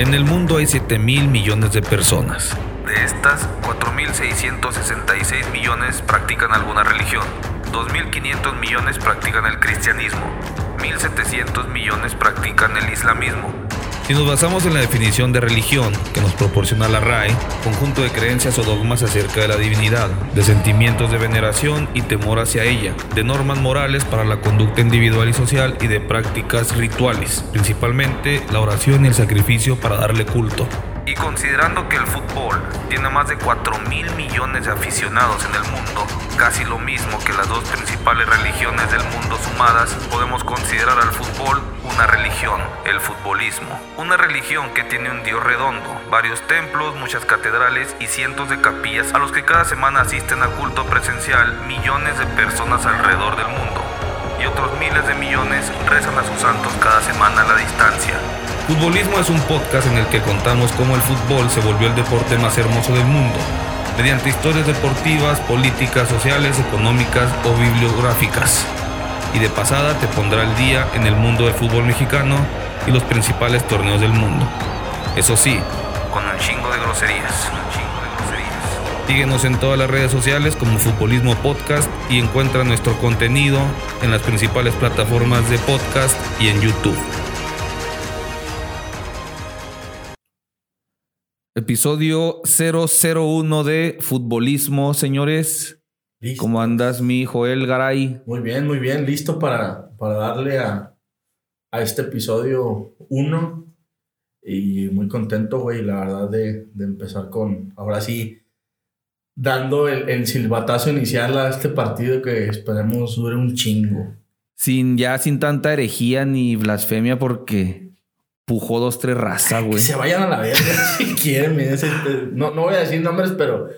En el mundo hay 7 mil millones de personas. De estas, 4.666 millones practican alguna religión, 2.500 millones practican el cristianismo, 1.700 millones practican el islamismo. Si nos basamos en la definición de religión que nos proporciona la RAE, conjunto de creencias o dogmas acerca de la divinidad, de sentimientos de veneración y temor hacia ella, de normas morales para la conducta individual y social y de prácticas rituales, principalmente la oración y el sacrificio para darle culto. Y considerando que el fútbol tiene más de 4 mil millones de aficionados en el mundo, casi lo mismo que las dos principales religiones del mundo sumadas, podemos considerar al fútbol una religión, el futbolismo. Una religión que tiene un dios redondo, varios templos, muchas catedrales y cientos de capillas a los que cada semana asisten a culto presencial millones de personas alrededor del mundo. Y otros miles de millones rezan a sus santos cada semana a la distancia. Futbolismo es un podcast en el que contamos cómo el fútbol se volvió el deporte más hermoso del mundo, mediante historias deportivas, políticas, sociales, económicas o bibliográficas. Y de pasada te pondrá al día en el mundo del fútbol mexicano y los principales torneos del mundo. Eso sí, con un chingo de groserías. Síguenos en todas las redes sociales como Futbolismo Podcast y encuentra nuestro contenido en las principales plataformas de podcast y en YouTube. Episodio 001 de Futbolismo, señores. Listo. ¿Cómo andas, mi Joel Garay? Muy bien, muy bien. Listo para, para darle a, a este episodio 1. Y muy contento, güey, la verdad, de, de empezar con, ahora sí, dando el, el silbatazo inicial a este partido que esperemos dure un chingo. Sin ya sin tanta herejía ni blasfemia porque pujó dos, tres razas, Que güey. se vayan a la verga si quieren. miren, no, no voy a decir nombres, pero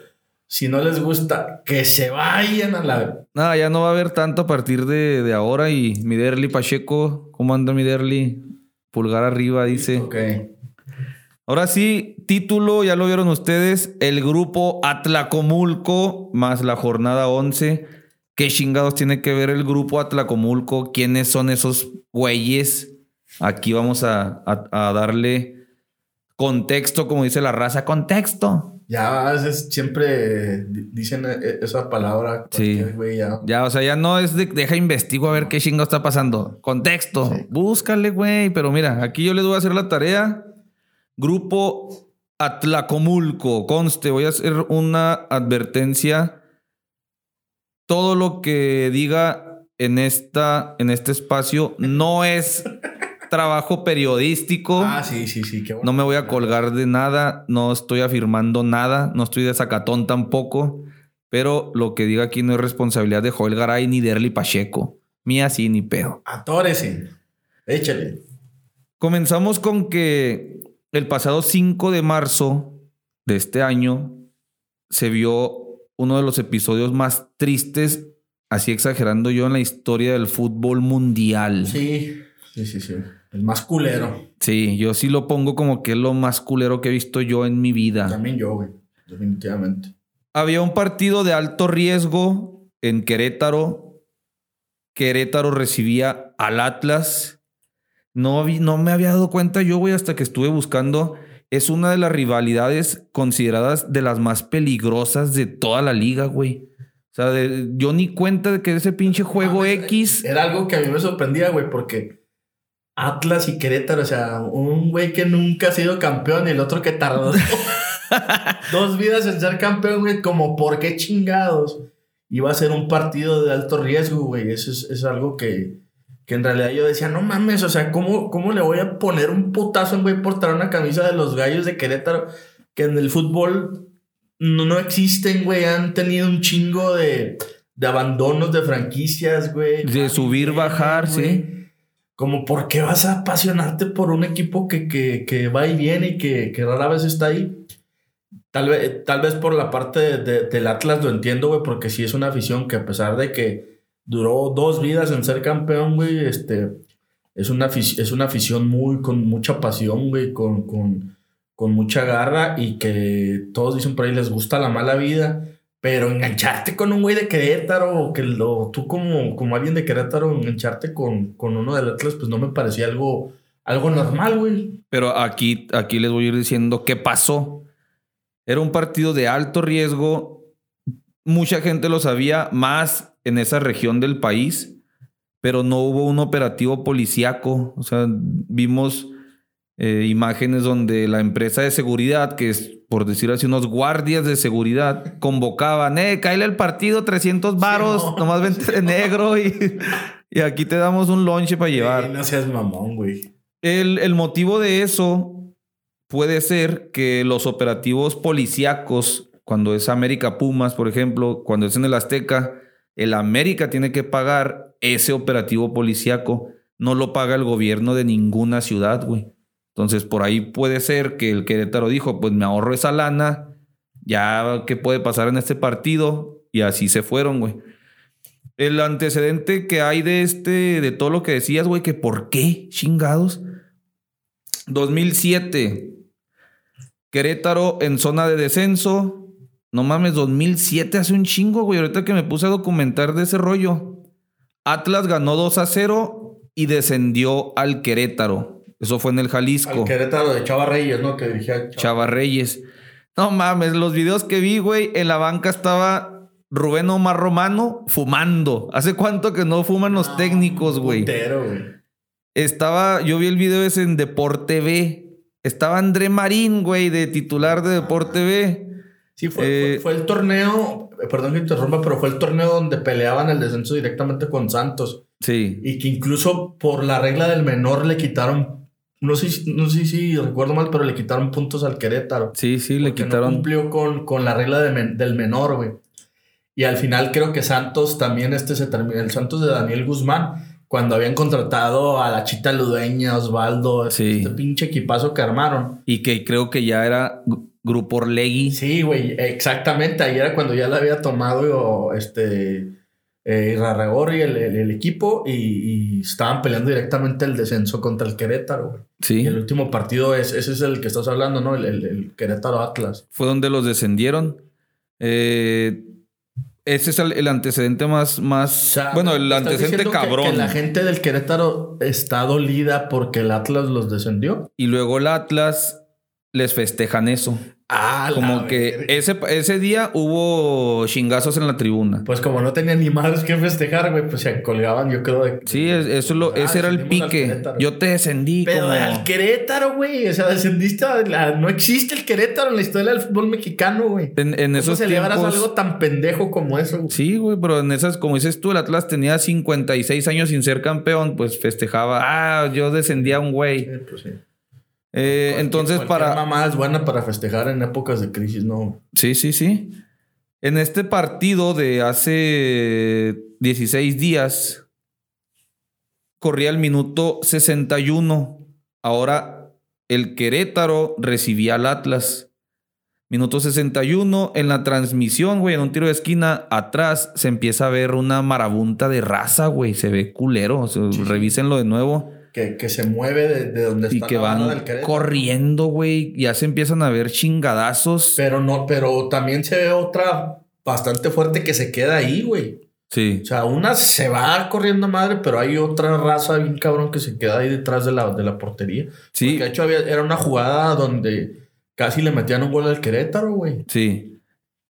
si no les gusta, que se vayan a la Nada, ya no va a haber tanto a partir de, de ahora. Y mi Derly Pacheco, ¿cómo anda mi Derly? Pulgar arriba, dice. Ok. Ahora sí, título, ya lo vieron ustedes, el grupo Atlacomulco más la jornada 11. ¿Qué chingados tiene que ver el grupo Atlacomulco? ¿Quiénes son esos güeyes? Aquí vamos a, a- a darle contexto, como dice la raza, contexto. Ya a veces siempre di- dicen eh, esa palabra. Sí. güey, ya. Ya, o sea, ya no es de deja investigo a ver qué chingados está pasando. Contexto, Sí. búscale, güey. Pero mira, aquí yo les voy a hacer la tarea. Grupo Atlacomulco. Conste, voy a hacer una advertencia. Todo lo que diga en, esta, en este espacio no es trabajo periodístico. Ah, sí, sí, sí. Qué bueno. No me voy a colgar de nada, no estoy afirmando nada, no estoy de sacatón tampoco, pero lo que diga aquí no es responsabilidad de Joel Garay ni de Erly Pacheco. Mía sí, ni pedo. Atórese. Échale. Comenzamos con que el pasado 5 de marzo de este año se vio uno de los episodios más tristes, así exagerando yo, en la historia del fútbol mundial. Sí, sí, sí, sí. El más culero. Sí, yo sí lo pongo como que es lo más culero que he visto yo en mi vida. También yo, güey. Definitivamente. Había un partido de alto riesgo en Querétaro. Querétaro recibía al Atlas. No, vi- no me había dado cuenta yo, güey, hasta que estuve buscando. Es una de las rivalidades consideradas de las más peligrosas de toda la liga, güey. O sea, de- yo ni cuenta de que ese pinche juego X. Era algo que a mí me sorprendía, güey, porque Atlas y Querétaro, o sea, un güey que nunca ha sido campeón y el otro que tardó dos vidas en ser campeón, güey, como por qué chingados iba a ser un partido de alto riesgo, güey. Eso es, es algo que, que en realidad yo decía, no mames, o sea, ¿cómo, ¿cómo le voy a poner un putazo a un güey por traer una camisa de los gallos de Querétaro que en el fútbol no, no existen, güey? Han tenido un chingo de, de abandonos de franquicias, güey. De subir, bajar, sí. Como, ¿por qué vas a apasionarte por un equipo que, que, que va y viene y que, que rara vez está ahí? Tal vez, tal vez por la parte de- de- del Atlas lo entiendo, güey, porque sí es una afición que a pesar de que duró dos vidas en ser campeón, güey, este, es una, es una afición muy, con mucha pasión, güey, con, con, con mucha garra y que todos dicen por ahí les gusta la mala vida, pero engancharte con un güey de Querétaro que lo, tú como, como alguien de Querétaro engancharte con, con uno del Atlas, pues no me parecía algo, algo normal, güey. Pero aquí, aquí les voy a ir diciendo qué pasó. Era un partido de alto riesgo. Mucha gente lo sabía, más en esa región del país, pero no hubo un operativo policíaco. O sea, vimos eh, imágenes donde la empresa de seguridad, que es por decir así, unos guardias de seguridad, convocaban, eh, cállale el partido, 300 varos, nomás vente de negro y, y, aquí te damos un lonche para llevar. no seas mamón, güey. El, el motivo de eso puede ser que los operativos policíacos, cuando es América Pumas, por ejemplo, cuando es en el Azteca, el América tiene que pagar ese operativo policíaco. No lo paga el gobierno de ninguna ciudad, güey. Entonces, por ahí puede ser que el Querétaro dijo, pues me ahorro esa lana, ya qué puede pasar en este partido, y así se fueron, güey. El antecedente que hay de este, de todo lo que decías, güey, que por qué, chingados. 2007, Querétaro en zona de descenso. No mames, 2007 hace un chingo, güey. Ahorita que me puse a documentar de ese rollo. Atlas ganó 2 a 0 y descendió al Querétaro. Eso fue en el Jalisco. Al Querétaro de Chava Reyes, ¿no? Que dirigía Chava. Chava Reyes. No mames, los videos que vi, güey, en la banca estaba Rubén Omar Romano fumando. ¿Hace cuánto que no fuman los técnicos, güey? güey. Estaba, yo vi el video ese en Deporte B. Estaba André Marín, güey, de titular de Deporte B. Sí, fue, fue, eh, fue, el torneo, perdón que interrumpa, pero fue el torneo donde peleaban el descenso directamente con Santos. Sí. Y que incluso por la regla del menor le quitaron no sé, no sé si recuerdo mal, pero le quitaron puntos al Querétaro. Sí, sí, le quitaron. No cumplió con, con la regla del menor, güey. Y al final creo que Santos también este se terminó. El Santos de Daniel Guzmán, cuando habían contratado a la Chita Ludueña, Osvaldo, este pinche equipazo que armaron. Y que creo que ya era Grupo Orlegui. Sí, güey, exactamente. Ahí era cuando ya la había tomado este eh, y el, el, equipo y, estaban peleando directamente el descenso contra el Querétaro. Sí. el último partido es, ese es el que estás hablando, ¿no? El, el Querétaro Atlas. Fue donde los descendieron. Eh, ese es el, antecedente más, más bueno, el antecedente cabrón. Que, la gente del Querétaro está dolida porque el Atlas los descendió. Y luego el Atlas les festejan eso. Ah, como que ese, ese día hubo chingazos en la tribuna. Pues como no tenían ni más que festejar, güey, pues se colgaban, yo creo. De, sí, eso lo, ese era el pique. Yo te descendí. Pero al Querétaro, güey. O sea, descendiste. no existe el Querétaro en la historia del fútbol mexicano, güey. En, en esos celebras algo tan pendejo como eso. Sí, güey, pero en esas, como dices tú, el Atlas tenía 56 años sin ser campeón, pues festejaba. Ah, yo descendía a un güey. Sí, pues sí. Eh, entonces, para. mamá es buena para festejar en épocas de crisis, ¿no? Sí, sí, sí. En este partido de hace 16 días, corría el minuto 61. Ahora el Querétaro recibía al Atlas. Minuto 61, en la transmisión, güey, en un tiro de esquina, atrás se empieza a ver una marabunta de raza, güey. Se ve culero. Revísenlo de nuevo que, se mueve de, donde está y que van corriendo, güey. Ya se empiezan a ver chingadazos. Pero no, pero también se ve otra bastante fuerte que se queda ahí, güey. Sí. O sea, una se va corriendo madre, pero hay otra raza bien cabrón que se queda ahí detrás de la, de la portería. Sí. Porque de hecho era una jugada donde casi le metían un gol al Querétaro, güey. Sí.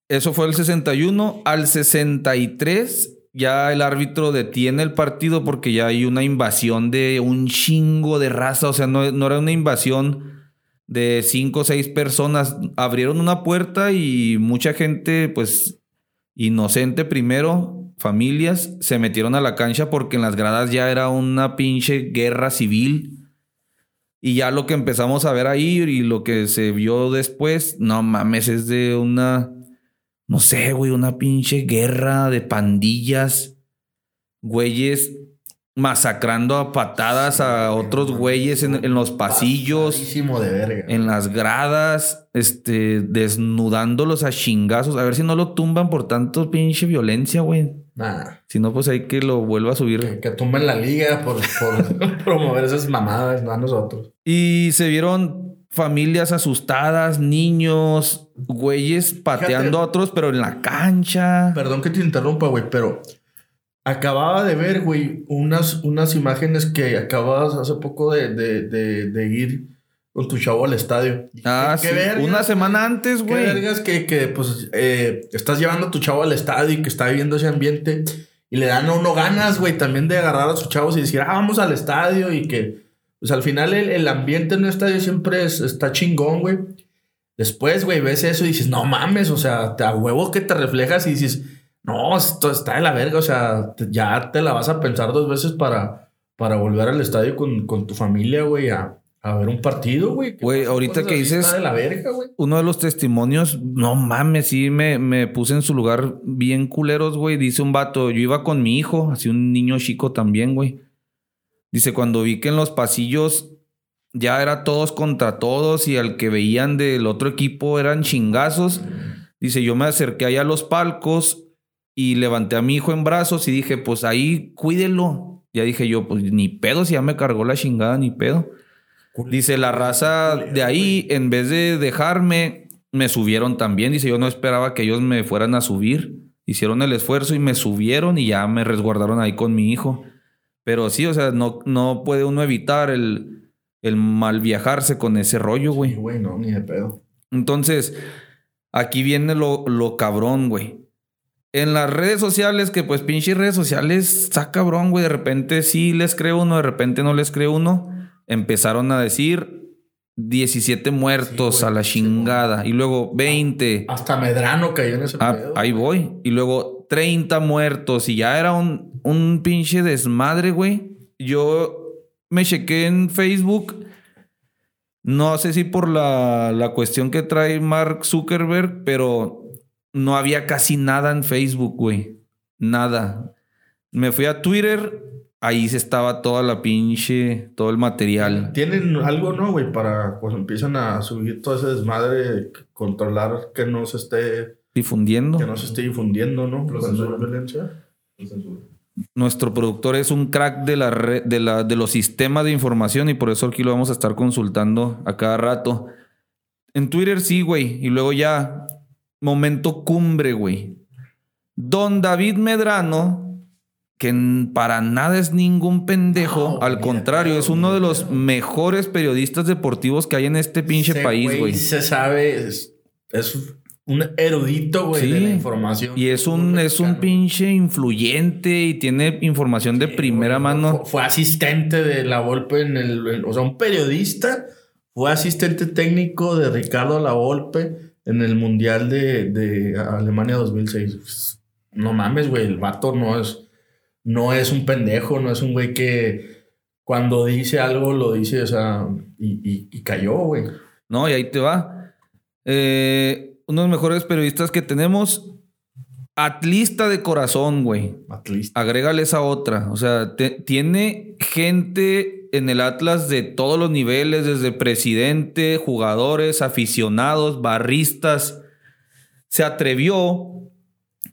Eso fue el 61. Al 63 ya el árbitro detiene el partido porque ya hay una invasión de un chingo de raza. O sea, no, era una invasión de cinco o seis personas. Abrieron una puerta y mucha gente, pues, inocente primero, familias, se metieron a la cancha porque en las gradas ya era una pinche guerra civil. Y ya lo que empezamos a ver ahí y lo que se vio después, no mames, es de una no sé, güey, una pinche guerra de pandillas, güeyes masacrando a patadas a otros güeyes en, los pasillos, de verga. en las gradas, este, desnudándolos a chingazos, a ver si no lo tumban por tanto pinche violencia, güey. Nada. Si no, pues hay que lo vuelva a subir. Que, que tumben la liga por, por promover esas mamadas, no a nosotros. Y se vieron familias asustadas, niños, güeyes pateando a otros, pero en la cancha. Perdón que te interrumpa, güey, pero Acababa de ver, güey, unas, unas imágenes que acababas hace poco de, de, de, de ir con tu chavo al estadio. Ah, ¿Qué sí. vergas, Una semana antes, Qué güey. vergas que, que pues, eh, estás llevando a tu chavo al estadio y que está viviendo ese ambiente y le dan a uno ganas, güey, también de agarrar a sus chavos y decir, ah, vamos al estadio y que, pues al final el, el ambiente en un estadio siempre es- está chingón, güey. Después, güey, ves eso y dices, no mames, o sea, te, a huevo que te reflejas y dices, no, esto está de la verga, o sea, te- ya te la vas a pensar dos veces para, para volver al estadio con, con tu familia, güey, a, a ver un partido, güey. Güey, ahorita Cosas que dices- Está de la verga. Uno de los testimonios, no mames, sí me, me puse en su lugar bien culeros, güey. Dice un vato, yo iba con mi hijo, así un niño chico también, güey. Dice, cuando vi que en los pasillos ya era todos contra todos y al que veían del otro equipo eran chingazos. Dice, yo me acerqué ahí a los palcos y levanté a mi hijo en brazos y dije, pues ahí cuídelo. Ya dije yo, pues ni pedo, si ya me cargó la chingada, ni pedo. Dice, la raza de ahí, en vez de dejarme, me subieron también. Dice, yo no esperaba que ellos me fueran a subir. Hicieron el esfuerzo y me subieron y ya me resguardaron ahí con mi hijo. Pero sí, o sea, no, no puede uno evitar el, el mal viajarse con ese rollo, güey. güey, no, ni de pedo. Entonces, aquí viene lo, lo cabrón, güey. En las redes sociales, que pues pinches redes sociales, está cabrón, güey. De repente sí les creo uno, de repente no les creo uno. Empezaron a decir 17 muertos Sí, güey, a la sí, chingada. y luego 20. Hasta Medrano cayó en ese Ah, pedo. ahí voy. Y luego 30 muertos. Y ya era un, un pinche desmadre, güey. Yo me chequé en Facebook. No sé si por la, la cuestión que trae Mark Zuckerberg, pero no había casi nada en Facebook, güey. Nada. Me fui a Twitter. Ahí se estaba toda la pinche, todo el material. Tienen algo, ¿no, güey? Para cuando empiezan a subir todo ese desmadre, controlar que no se esté, Difundiendo. que no se esté difundiendo, ¿no? Censuran. violencia. Nuestro productor es un crack de, la red- de, la, de los sistemas de información y por eso aquí lo vamos a estar consultando a cada rato. En Twitter sí, güey. Y luego ya, momento cumbre, güey. Don David Medrano, que para nada es ningún pendejo, al mira, contrario, es uno de los mejores periodistas deportivos que hay en este pinche Ese país, güey. Se sabe, es, es un erudito, güey, de la información. Y es un, es un pinche influyente y tiene información de Sí, primera mano. Fue, fue asistente de la Volpe en el. en- o sea, un periodista. Fue asistente técnico de Ricardo La Volpe en el Mundial de, de Alemania 2006. Pues, No mames, güey. El vato no es. No es un pendejo, no es un güey que cuando dice algo lo dice, o sea, y, y- y cayó, güey. No, y ahí te va. Eh, uno de los mejores periodistas que tenemos, atlista de corazón, güey. Atlista. Agrégale esa otra. O sea, te- tiene gente en el Atlas de todos los niveles, desde presidente, jugadores, aficionados, barristas. Se atrevió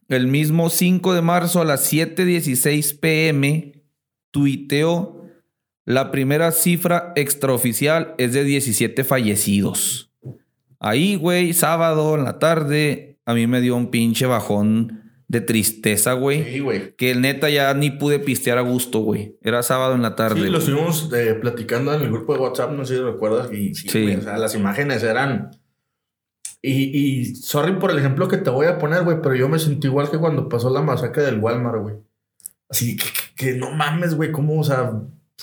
el mismo 5 de marzo a las 7:16 pm, tuiteó la primera cifra extraoficial es de 17 fallecidos. Ahí, güey, sábado en la tarde, a mí me dio un pinche bajón de tristeza, güey. Sí, güey. Que neta ya ni pude pistear a gusto, güey. Era sábado en la tarde. Sí, lo estuvimos eh, platicando en el grupo de WhatsApp, no sé si recuerdas. Y sí, Sí. güey, o sea, las imágenes eran. Y, y sorry por el ejemplo que te voy a poner, güey, pero yo me sentí igual que cuando pasó la masacre del Walmart, güey. Así que, que- que no mames, güey, cómo, o sea,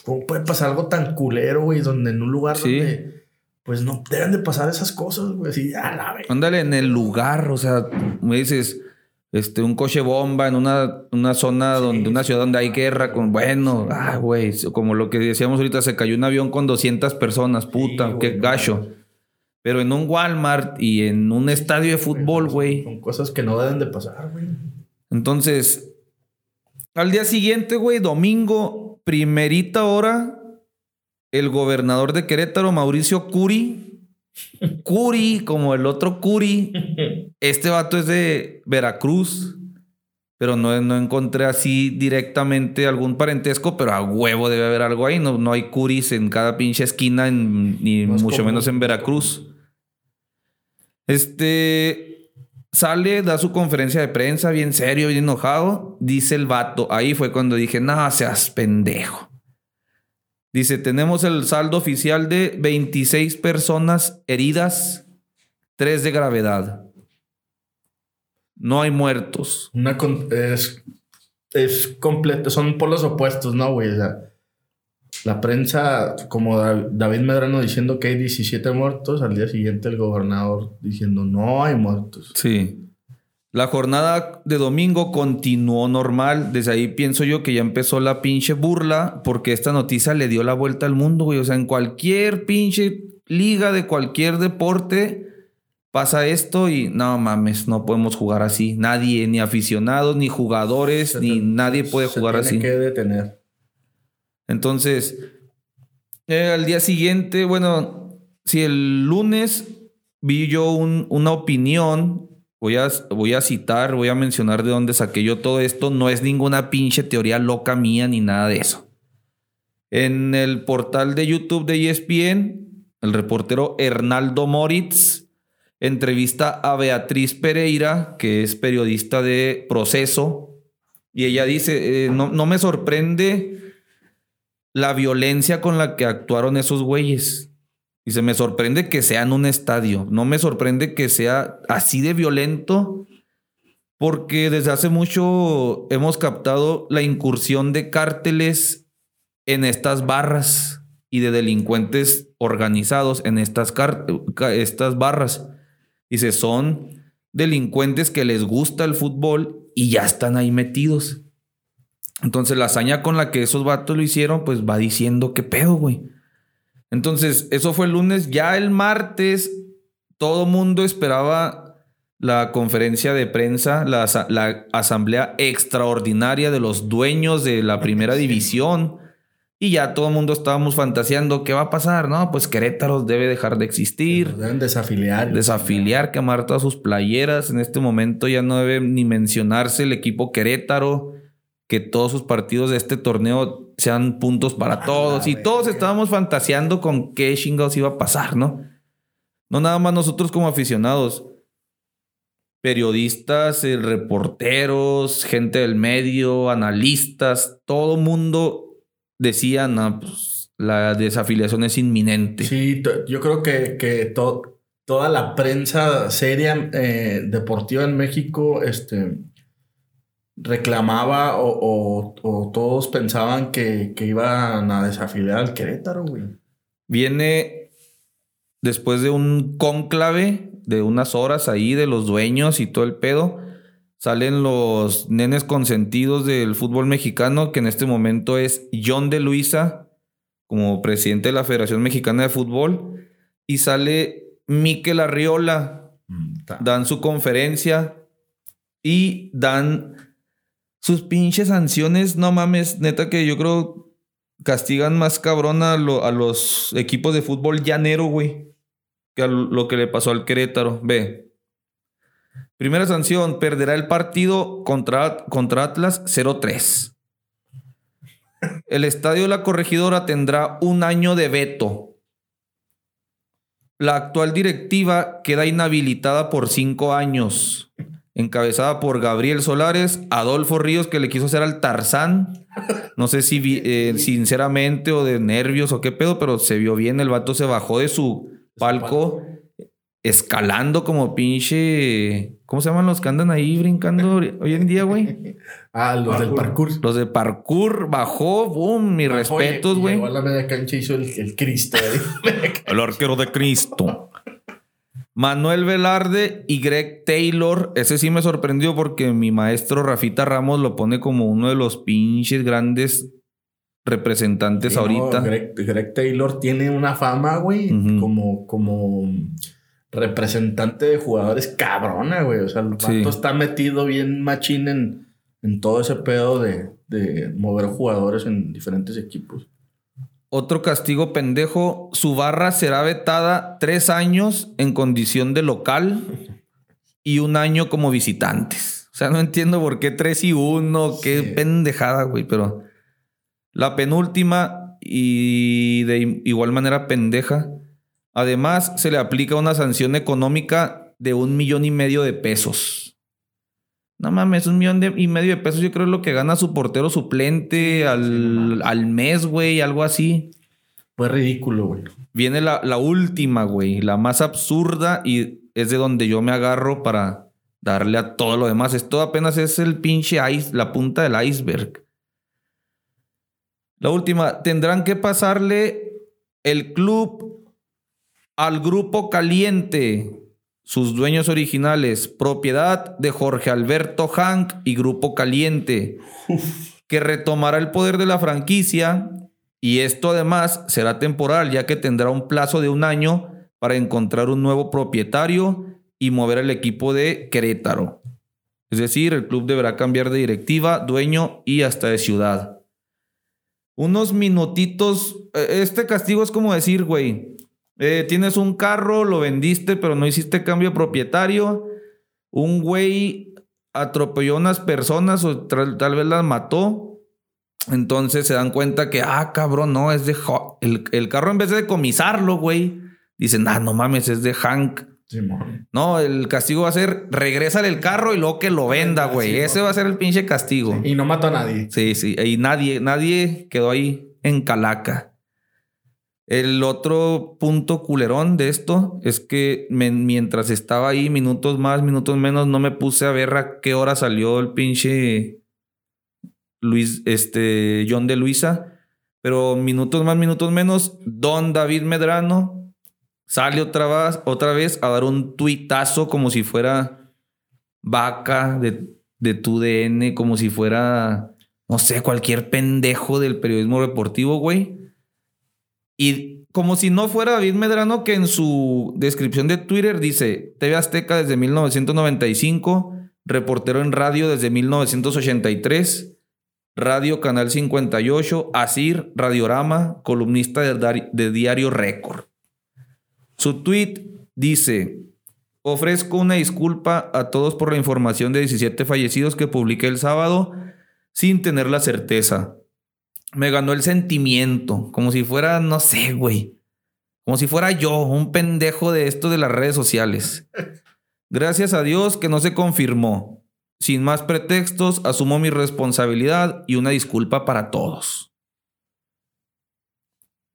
cómo puede pasar algo tan culero, güey, donde en un lugar Sí. donde, pues no deben de pasar esas cosas, güey, así, a la vez. Ándale en el lugar, o sea, me dices, este, un coche bomba en una, una zona donde, una ciudad donde hay guerra con, bueno, ah, güey, como lo que decíamos ahorita, se cayó un avión con 200 personas, puta, Sí, qué gacho. Pero en un Walmart y en un estadio de fútbol, güey. Son cosas que no deben de pasar, güey. Entonces, al día siguiente, güey, domingo, primerita hora, el gobernador de Querétaro, Mauricio Curi, Curi, como el otro Curi, este vato es de Veracruz, pero no, no encontré así directamente algún parentesco, pero a huevo debe haber algo ahí. No, no hay Curis en cada pinche esquina, en- ni No es mucho común, menos en Veracruz. Este sale, da su conferencia de prensa, bien serio, bien enojado. Dice el vato. Ahí fue cuando dije, no seas pendejo. Dice, tenemos el saldo oficial de 26 personas heridas, 3 de gravedad. No hay muertos. Una es, es completo, son por los opuestos, ¿no, güey? O sea, la prensa, como David Medrano diciendo que hay 17 muertos, al día siguiente el gobernador diciendo no hay muertos. Sí. La jornada de domingo continuó normal. Desde ahí pienso yo que ya empezó la pinche burla porque esta noticia le dio la vuelta al mundo, güey. O sea, en cualquier pinche liga de cualquier deporte pasa esto y no mames, no podemos jugar así. Nadie, ni aficionados, ni jugadores, ni nadie puede jugar así. que detener. Entonces, eh, al día siguiente, bueno, si el lunes vi yo una opinión, voy a, voy a citar, voy a mencionar de dónde saqué yo todo esto, no es ninguna pinche teoría loca mía ni nada de eso. En el portal de YouTube de ESPN, el reportero Hernaldo Moritz entrevista a Beatriz Pereira, que es periodista de proceso, y ella dice, eh, no, no me sorprende la violencia con la que actuaron esos güeyes. Se me sorprende que sea en un estadio. No me sorprende que sea así de violento. Porque desde hace mucho hemos captado la incursión de cárteles en estas barras y de delincuentes organizados en estas, estas barras. Dice, son delincuentes que les gusta el fútbol y ya están ahí metidos. Entonces la hazaña con la que esos vatos lo hicieron, pues va diciendo qué pedo, güey. Entonces, eso fue el lunes. Ya el martes, todo mundo esperaba la conferencia de prensa, la, la, asamblea extraordinaria de los dueños de la primera división. Y ya todo el mundo estábamos fantaseando qué va a pasar, ¿no? Pues Querétaro debe dejar de existir. Deben desafiliar. Desafiliar, quemar todas sus playeras. En este momento ya no debe ni mencionarse el equipo Querétaro que todos sus partidos de este torneo sean puntos para todos. y todos estábamos fantaseando con qué chingados iba a pasar, ¿no? No nada más nosotros como aficionados. Periodistas, eh, reporteros, gente del medio, analistas, todo mundo decía, no, pues la desafiliación es inminente. Sí, yo creo que, que toda la prensa seria eh, deportiva en México, este, reclamaba o, todos pensaban que, iban a desafiliar al Querétaro, güey. Viene después de un cónclave de unas horas ahí de los dueños y todo el pedo. Salen los nenes consentidos del fútbol mexicano, que en este momento es John de Luisa, como presidente de la Federación Mexicana de Fútbol. Y sale Miquel Arriola. Mm, dan su conferencia y dan sus pinches sanciones, no mames, neta que yo creo castigan más cabrón a, los equipos de fútbol llanero, güey, que a lo que le pasó al Querétaro. Ve. Primera sanción, perderá el partido contra, contra Atlas 0-3. El estadio de la corregidora tendrá un año de veto. La actual directiva queda inhabilitada por cinco años encabezada por Gabriel Solares, Adolfo Ríos, que le quiso hacer al Tarzán. No sé si eh, sinceramente o de nervios o qué pedo, pero se vio bien. El vato se bajó de su palco escalando como pinche. ¿Cómo se llaman los que andan ahí brincando hoy en día, güey? Ah, los del parkour. Los de parkour bajó, boom, mis respetos, güey. Igual la media cancha hizo el, el Cristo. el arquero de Cristo. Manuel Velarde y Greg Taylor. Ese sí me sorprendió porque mi maestro Rafita Ramos lo pone como uno de los pinches grandes representantes ahorita. Greg, Taylor tiene una fama, güey, como, como representante de jugadores cabrona, güey. O sea, el vato está metido bien machín en, en todo ese pedo de, de mover jugadores en diferentes equipos. Otro castigo pendejo, su barra será vetada tres años en condición de local y un año como visitantes. O sea, no entiendo por qué tres y uno, qué pendejada, güey, pero la penúltima y de igual manera pendeja. Además, se le aplica una sanción económica de un millón y medio de pesos. No mames, un millón y medio de pesos yo creo es lo que gana su portero suplente al, al mes, güey, algo así. Fue ridículo, güey. Viene la, la última, güey, la más absurda y es de donde yo me agarro para darle a todo lo demás. Esto apenas es el pinche ice, la punta del iceberg. La última, tendrán que pasarle el club al grupo caliente, sus dueños originales, propiedad de Jorge Alberto Hank y Grupo Caliente, que retomará el poder de la franquicia y esto además será temporal ya que tendrá un plazo de un año para encontrar un nuevo propietario y mover el equipo de Querétaro. Es decir, el club deberá cambiar de directiva, dueño y hasta de ciudad. Unos minutitos. Eh, este castigo es como decir, güey, eh, tienes un carro, lo vendiste, pero no hiciste cambio de propietario. Un güey atropelló a unas personas o tal vez las mató. Entonces se dan cuenta que, ah, cabrón, no, es de... El, el carro en vez de decomisarlo, güey, dicen, ah, no mames, es de Hank. no, el castigo va a ser regrésale el carro y luego que lo venda, güey. Ese va a ser el pinche castigo. y no mató a nadie. Sí, sí. Y nadie, nadie quedó ahí en calaca. El otro punto culerón de esto es que mientras estaba ahí, minutos más, minutos menos, no me puse a ver a qué hora salió el pinche Luis, este, John de Luisa. Pero minutos más, minutos menos, Don David Medrano sale otra vez, otra vez a dar un tuitazo como si fuera vaca de, de tu DN, como si fuera, no sé, cualquier pendejo del periodismo deportivo, güey. Y como si no fuera David Medrano, que en su descripción de Twitter dice TV Azteca desde 1995, reportero en radio desde 1983 Radio Canal 58, Asir, Radiorama, columnista de, Diario Récord. Su tweet dice, ofrezco una disculpa a todos por la información de 17 fallecidos que publiqué el sábado sin tener la certeza. Me ganó el sentimiento, como si fuera, no sé, güey. Como si fuera yo, un pendejo de esto de las redes sociales. Gracias a Dios que no se confirmó. Sin más pretextos, asumo mi responsabilidad y una disculpa para todos.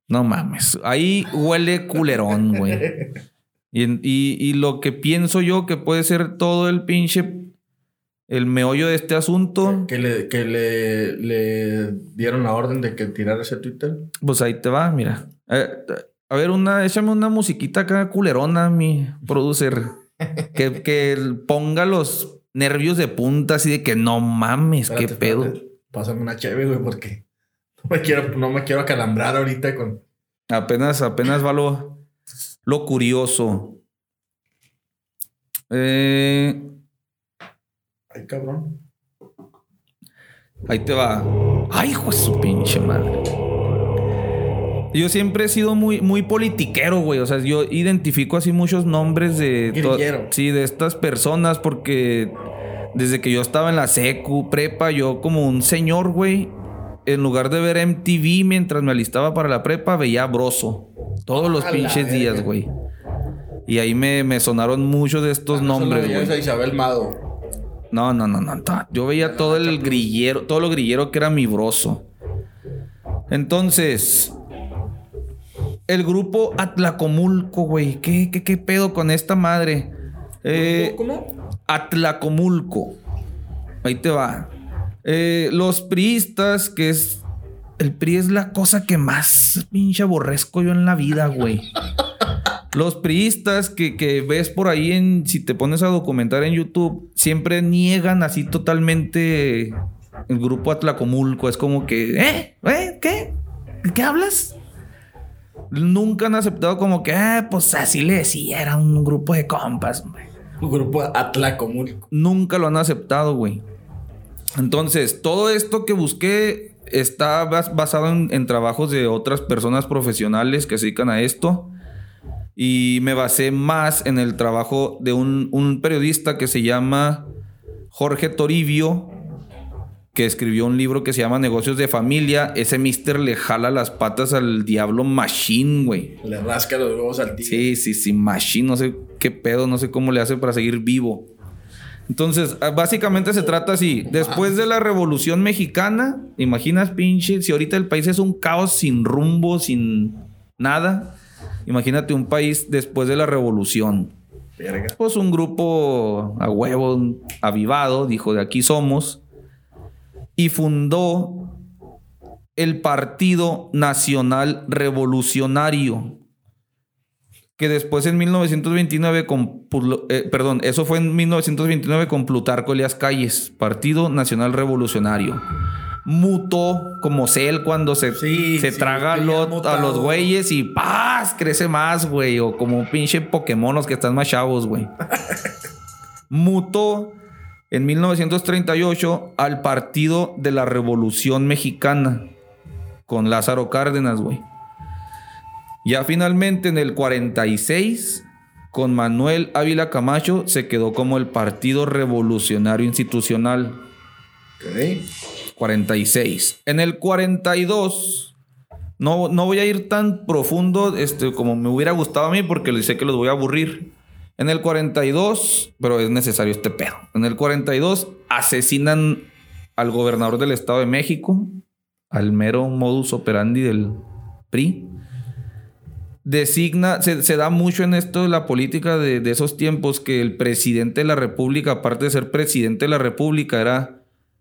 No mames, ahí huele culerón, güey. Y, lo que pienso yo que puede ser todo el pinche, el meollo de este asunto. Que le, que le, le dieron la orden de que tirara ese Twitter. Pues ahí te va, mira. Eh, a ver, una, échame una musiquita acá culerona, mi producer. que, que ponga los nervios de punta, así de que no mames, qué pedo. Pásame una chévere, güey, porque no me quiero, no me quiero acalambrar ahorita con. Apenas, apenas va lo, lo curioso. Eh... Ay, cabrón. Ahí te va. Ay, hijo de su pinche madre. Yo siempre he sido muy, muy politiquero, güey. O sea, yo identifico así muchos nombres de. Sí, de estas personas porque desde que yo estaba en la secu, prepa, yo como un señor, güey. En lugar de ver MTV mientras me alistaba para la prepa, veía Broso. Todos los pinches días, güey. Y ahí me, sonaron muchos de estos ah, nombres, güey. Isabel Mado. No, no, no, no. Yo veía todo el grillero, todo lo grillero que era mi broso. Entonces, el grupo Atlacomulco, güey. ¿Qué, qué, pedo con esta madre? Eh, ¿Cómo? Atlacomulco. Ahí te va. Eh, los priistas, que es. El PRI es la cosa que más pinche aborrezco yo en la vida, güey. Los priistas que, que, ves por ahí en. Si te pones a documentar en YouTube, siempre niegan así totalmente el grupo Atlacomulco. Es como que. ¿Eh? ¿Eh? ¿Qué? ¿Qué hablas? nunca han aceptado como que, ah, pues así le decía, era un grupo de compas, Un grupo atlacomulco. Nunca lo han aceptado, güey. Entonces, todo esto que busqué está basado en, trabajos de otras personas profesionales que se dedican a esto. Y me basé más en el trabajo de un, un periodista que se llama Jorge Toribio, que escribió un libro que se llama Negocios de Familia. Ese mister le jala las patas al diablo Machine, güey. Le rasca los huevos al tío. Sí, sí, sí, Machine, no sé qué pedo, no sé cómo le hace para seguir vivo. Entonces, ah, básicamente se trata así. Después de la Revolución Mexicana, imaginas, pinche, si ahorita el país es un caos sin rumbo, sin nada, imagínate un país después de la Revolución. Pues un grupo a huevo, avivado, dijo, de aquí somos, y fundó el Partido Nacional Revolucionario, que después en 1929 con, eh, perdón, eso fue en 1929 con Plutarco Elias Calles, Partido Nacional Revolucionario. Mutó como cel cuando se, Sí, se sí, traga a, que ya lo- a los güeyes y ¡paz! crece más, güey. O como un pinche Pokémon los que están más chavos, güey. Mutó en 1938 al Partido de la Revolución Mexicana con Lázaro Cárdenas, güey. Ya finalmente en el 46, con Manuel Ávila Camacho, se quedó como el Partido Revolucionario Institucional. Ok. 46. En el 42, no, no voy a ir tan profundo este, como me hubiera gustado a mí porque sé que los voy a aburrir. En el 42, pero es necesario este pedo. En el 42 asesinan al gobernador del Estado de México, al mero modus operandi del PRI. Designa, se, se da mucho en esto la política de, de esos tiempos que el presidente de la República, aparte de ser presidente de la República, era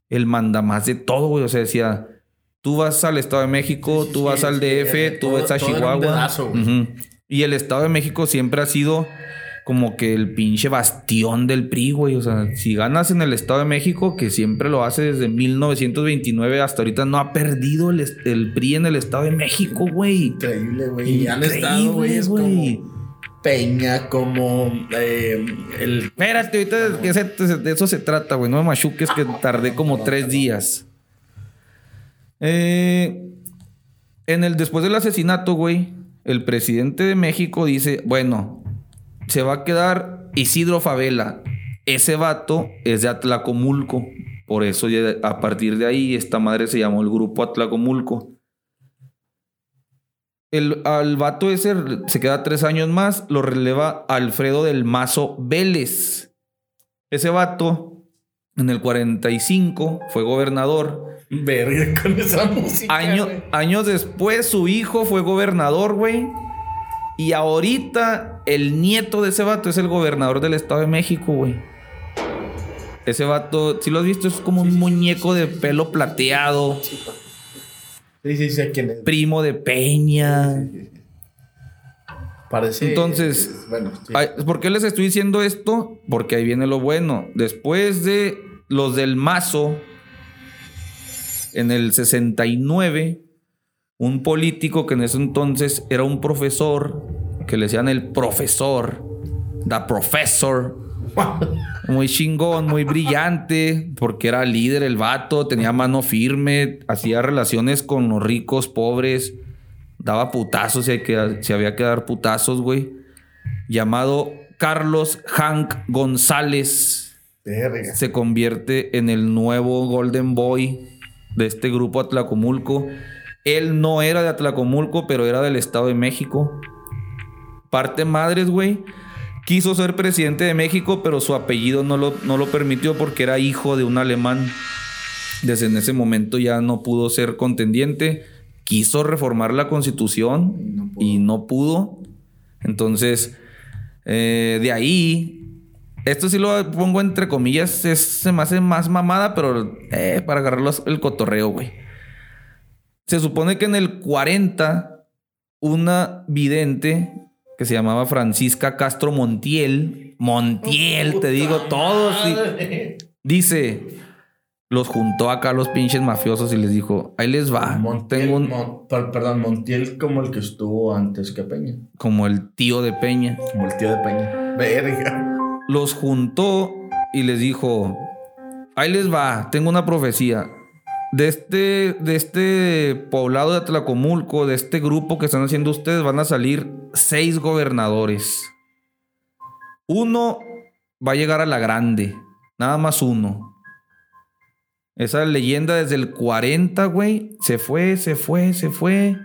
el mandamás de todo, güey. O sea, decía, tú vas al Estado de México, Sí, sí, tú vas sí, al DF, eh, tú todo- vas a Chihuahua. Y el Estado de México siempre ha sido como que el pinche bastión del PRI, güey. O sea, si ganas en el Estado de México, que siempre lo hace desde 1929 hasta ahorita, no ha perdido el, el PRI en el Estado de México, güey. Increíble, güey. Increíble, estado, güey, Peña, como eh, el. Espérate, ahorita de, eso se trata, güey. No me machuques que tardé como tres días. Eh, en el, después del asesinato, güey, el presidente de México dice, bueno, se va a quedar Isidro Favela. Ese vato es de Atlacomulco. Por eso a partir de ahí esta madre se llamó el grupo Atlacomulco. El, al vato ese se queda tres años más, lo releva Alfredo del Mazo Vélez. Ese vato, en el 45, fue gobernador. Verga con esa música. Año- años después, su hijo fue gobernador, güey. Y ahorita, el nieto de ese vato es el gobernador del Estado de México, güey. Ese vato, si lo has visto, es como un muñeco de pelo plateado, Sí, sí, sé quién es. primo de Peña. Parece. Entonces, Bueno, ¿Por qué les estoy diciendo esto? Porque ahí viene lo bueno. Después de los del Mazo, en el 69, un político que en ese entonces era un profesor, que le decían el profesor, the professor, muy chingón, muy brillante, porque era líder el vato, tenía mano firme, hacía relaciones con los ricos, pobres, daba putazos si, hay que, si había que dar putazos, güey. Llamado Carlos Hank González Verga. se convierte en el nuevo Golden Boy de este grupo Atlacomulco. Él no era de Atlacomulco, pero era del Estado de México. Parte madres, güey. Quiso ser presidente de México, pero su apellido no lo, no lo permitió porque era hijo de un alemán. Desde en ese momento ya no pudo ser contendiente. Quiso reformar la constitución Y no pudo. y no pudo. Entonces, eh, de ahí, esto sí lo pongo entre comillas, es- se me hace más mamada, pero eh, para agarrar los- el cotorreo, güey. Se supone que en el 40, una vidente que se llamaba Francisca Castro Montiel, Montiel, te digo, todos, dice, los juntó acá a los pinches mafiosos y les dijo, ahí les va, Montiel, tengo un, Mon- perdón, Montiel como el que estuvo antes que Peña. como el tío de Peña. Como el tío de Peña. Verga. los juntó y les dijo, ahí les va, tengo una profecía. De este, de este poblado de Atlacomulco, de este grupo que están haciendo ustedes, van a salir seis gobernadores. Uno va a llegar a la grande, nada más uno. Esa leyenda desde el 40, güey, se fue, se fue, se fue.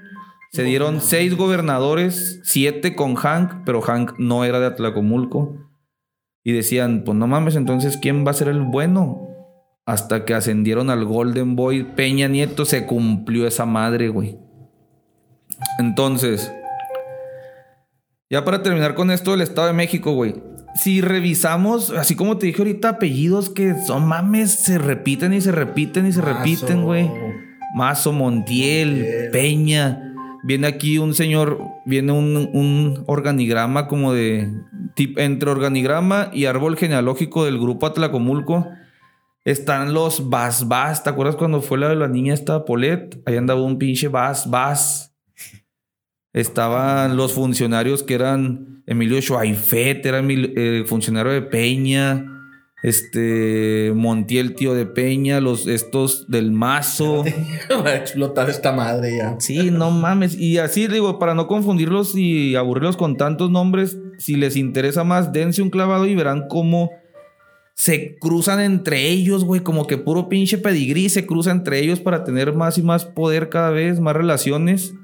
Se dieron seis gobernadores, siete con Hank, pero Hank no era de Atlacomulco. Y decían, pues no mames, entonces ¿quién va a ser el bueno? Hasta que ascendieron al Golden Boy Peña Nieto, se cumplió esa madre, güey. Entonces, ya para terminar con esto del Estado de México, güey. Si revisamos, así como te dije ahorita, apellidos que son mames, se repiten y se repiten y se repiten, güey. Mazo, Montiel, Peña. Viene aquí un señor, viene un, organigrama como de. entre organigrama y árbol genealógico del grupo Atlacomulco. Están los Bas Bas. ¿Te acuerdas cuando fue la de la niña esta Polet? Ahí andaba un pinche Bas Bas. Estaban los funcionarios que eran Emilio Schweifet, era el eh, funcionario de Peña. Este Montiel, tío de Peña, los estos del Mazo. Va a explotar esta madre ya. Sí, no mames. Y así digo, para no confundirlos y aburrirlos con tantos nombres, si les interesa más, dense un clavado y verán cómo se cruzan entre ellos, güey. Como que puro pinche pedigrí se cruza entre ellos para tener más y más poder cada vez, más relaciones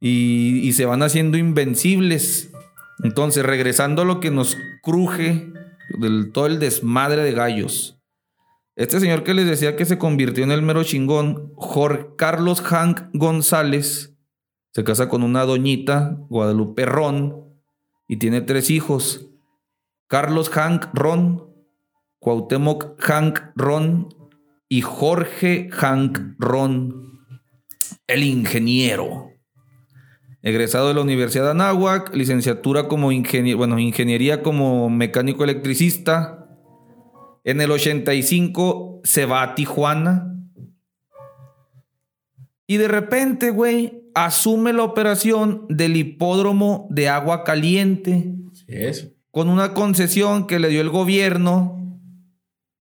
y, se van haciendo invencibles. Entonces, regresando a lo que nos cruje del todo el desmadre de gallos. Este señor que les decía que se convirtió en el mero chingón, Jorge Carlos Hank González, se casa con una doñita, Guadalupe Ron, y tiene tres hijos. Carlos Hank Ron, Cuauhtémoc Hank Ron y Jorge Hank Ron, el ingeniero egresado de la Universidad de Anáhuac, licenciatura como ingeniero, bueno, ingeniería como mecánico electricista. En el 85 se va a Tijuana. Y de repente, güey, asume la operación del hipódromo de agua caliente. Sí, es. Con una concesión que le dio el gobierno.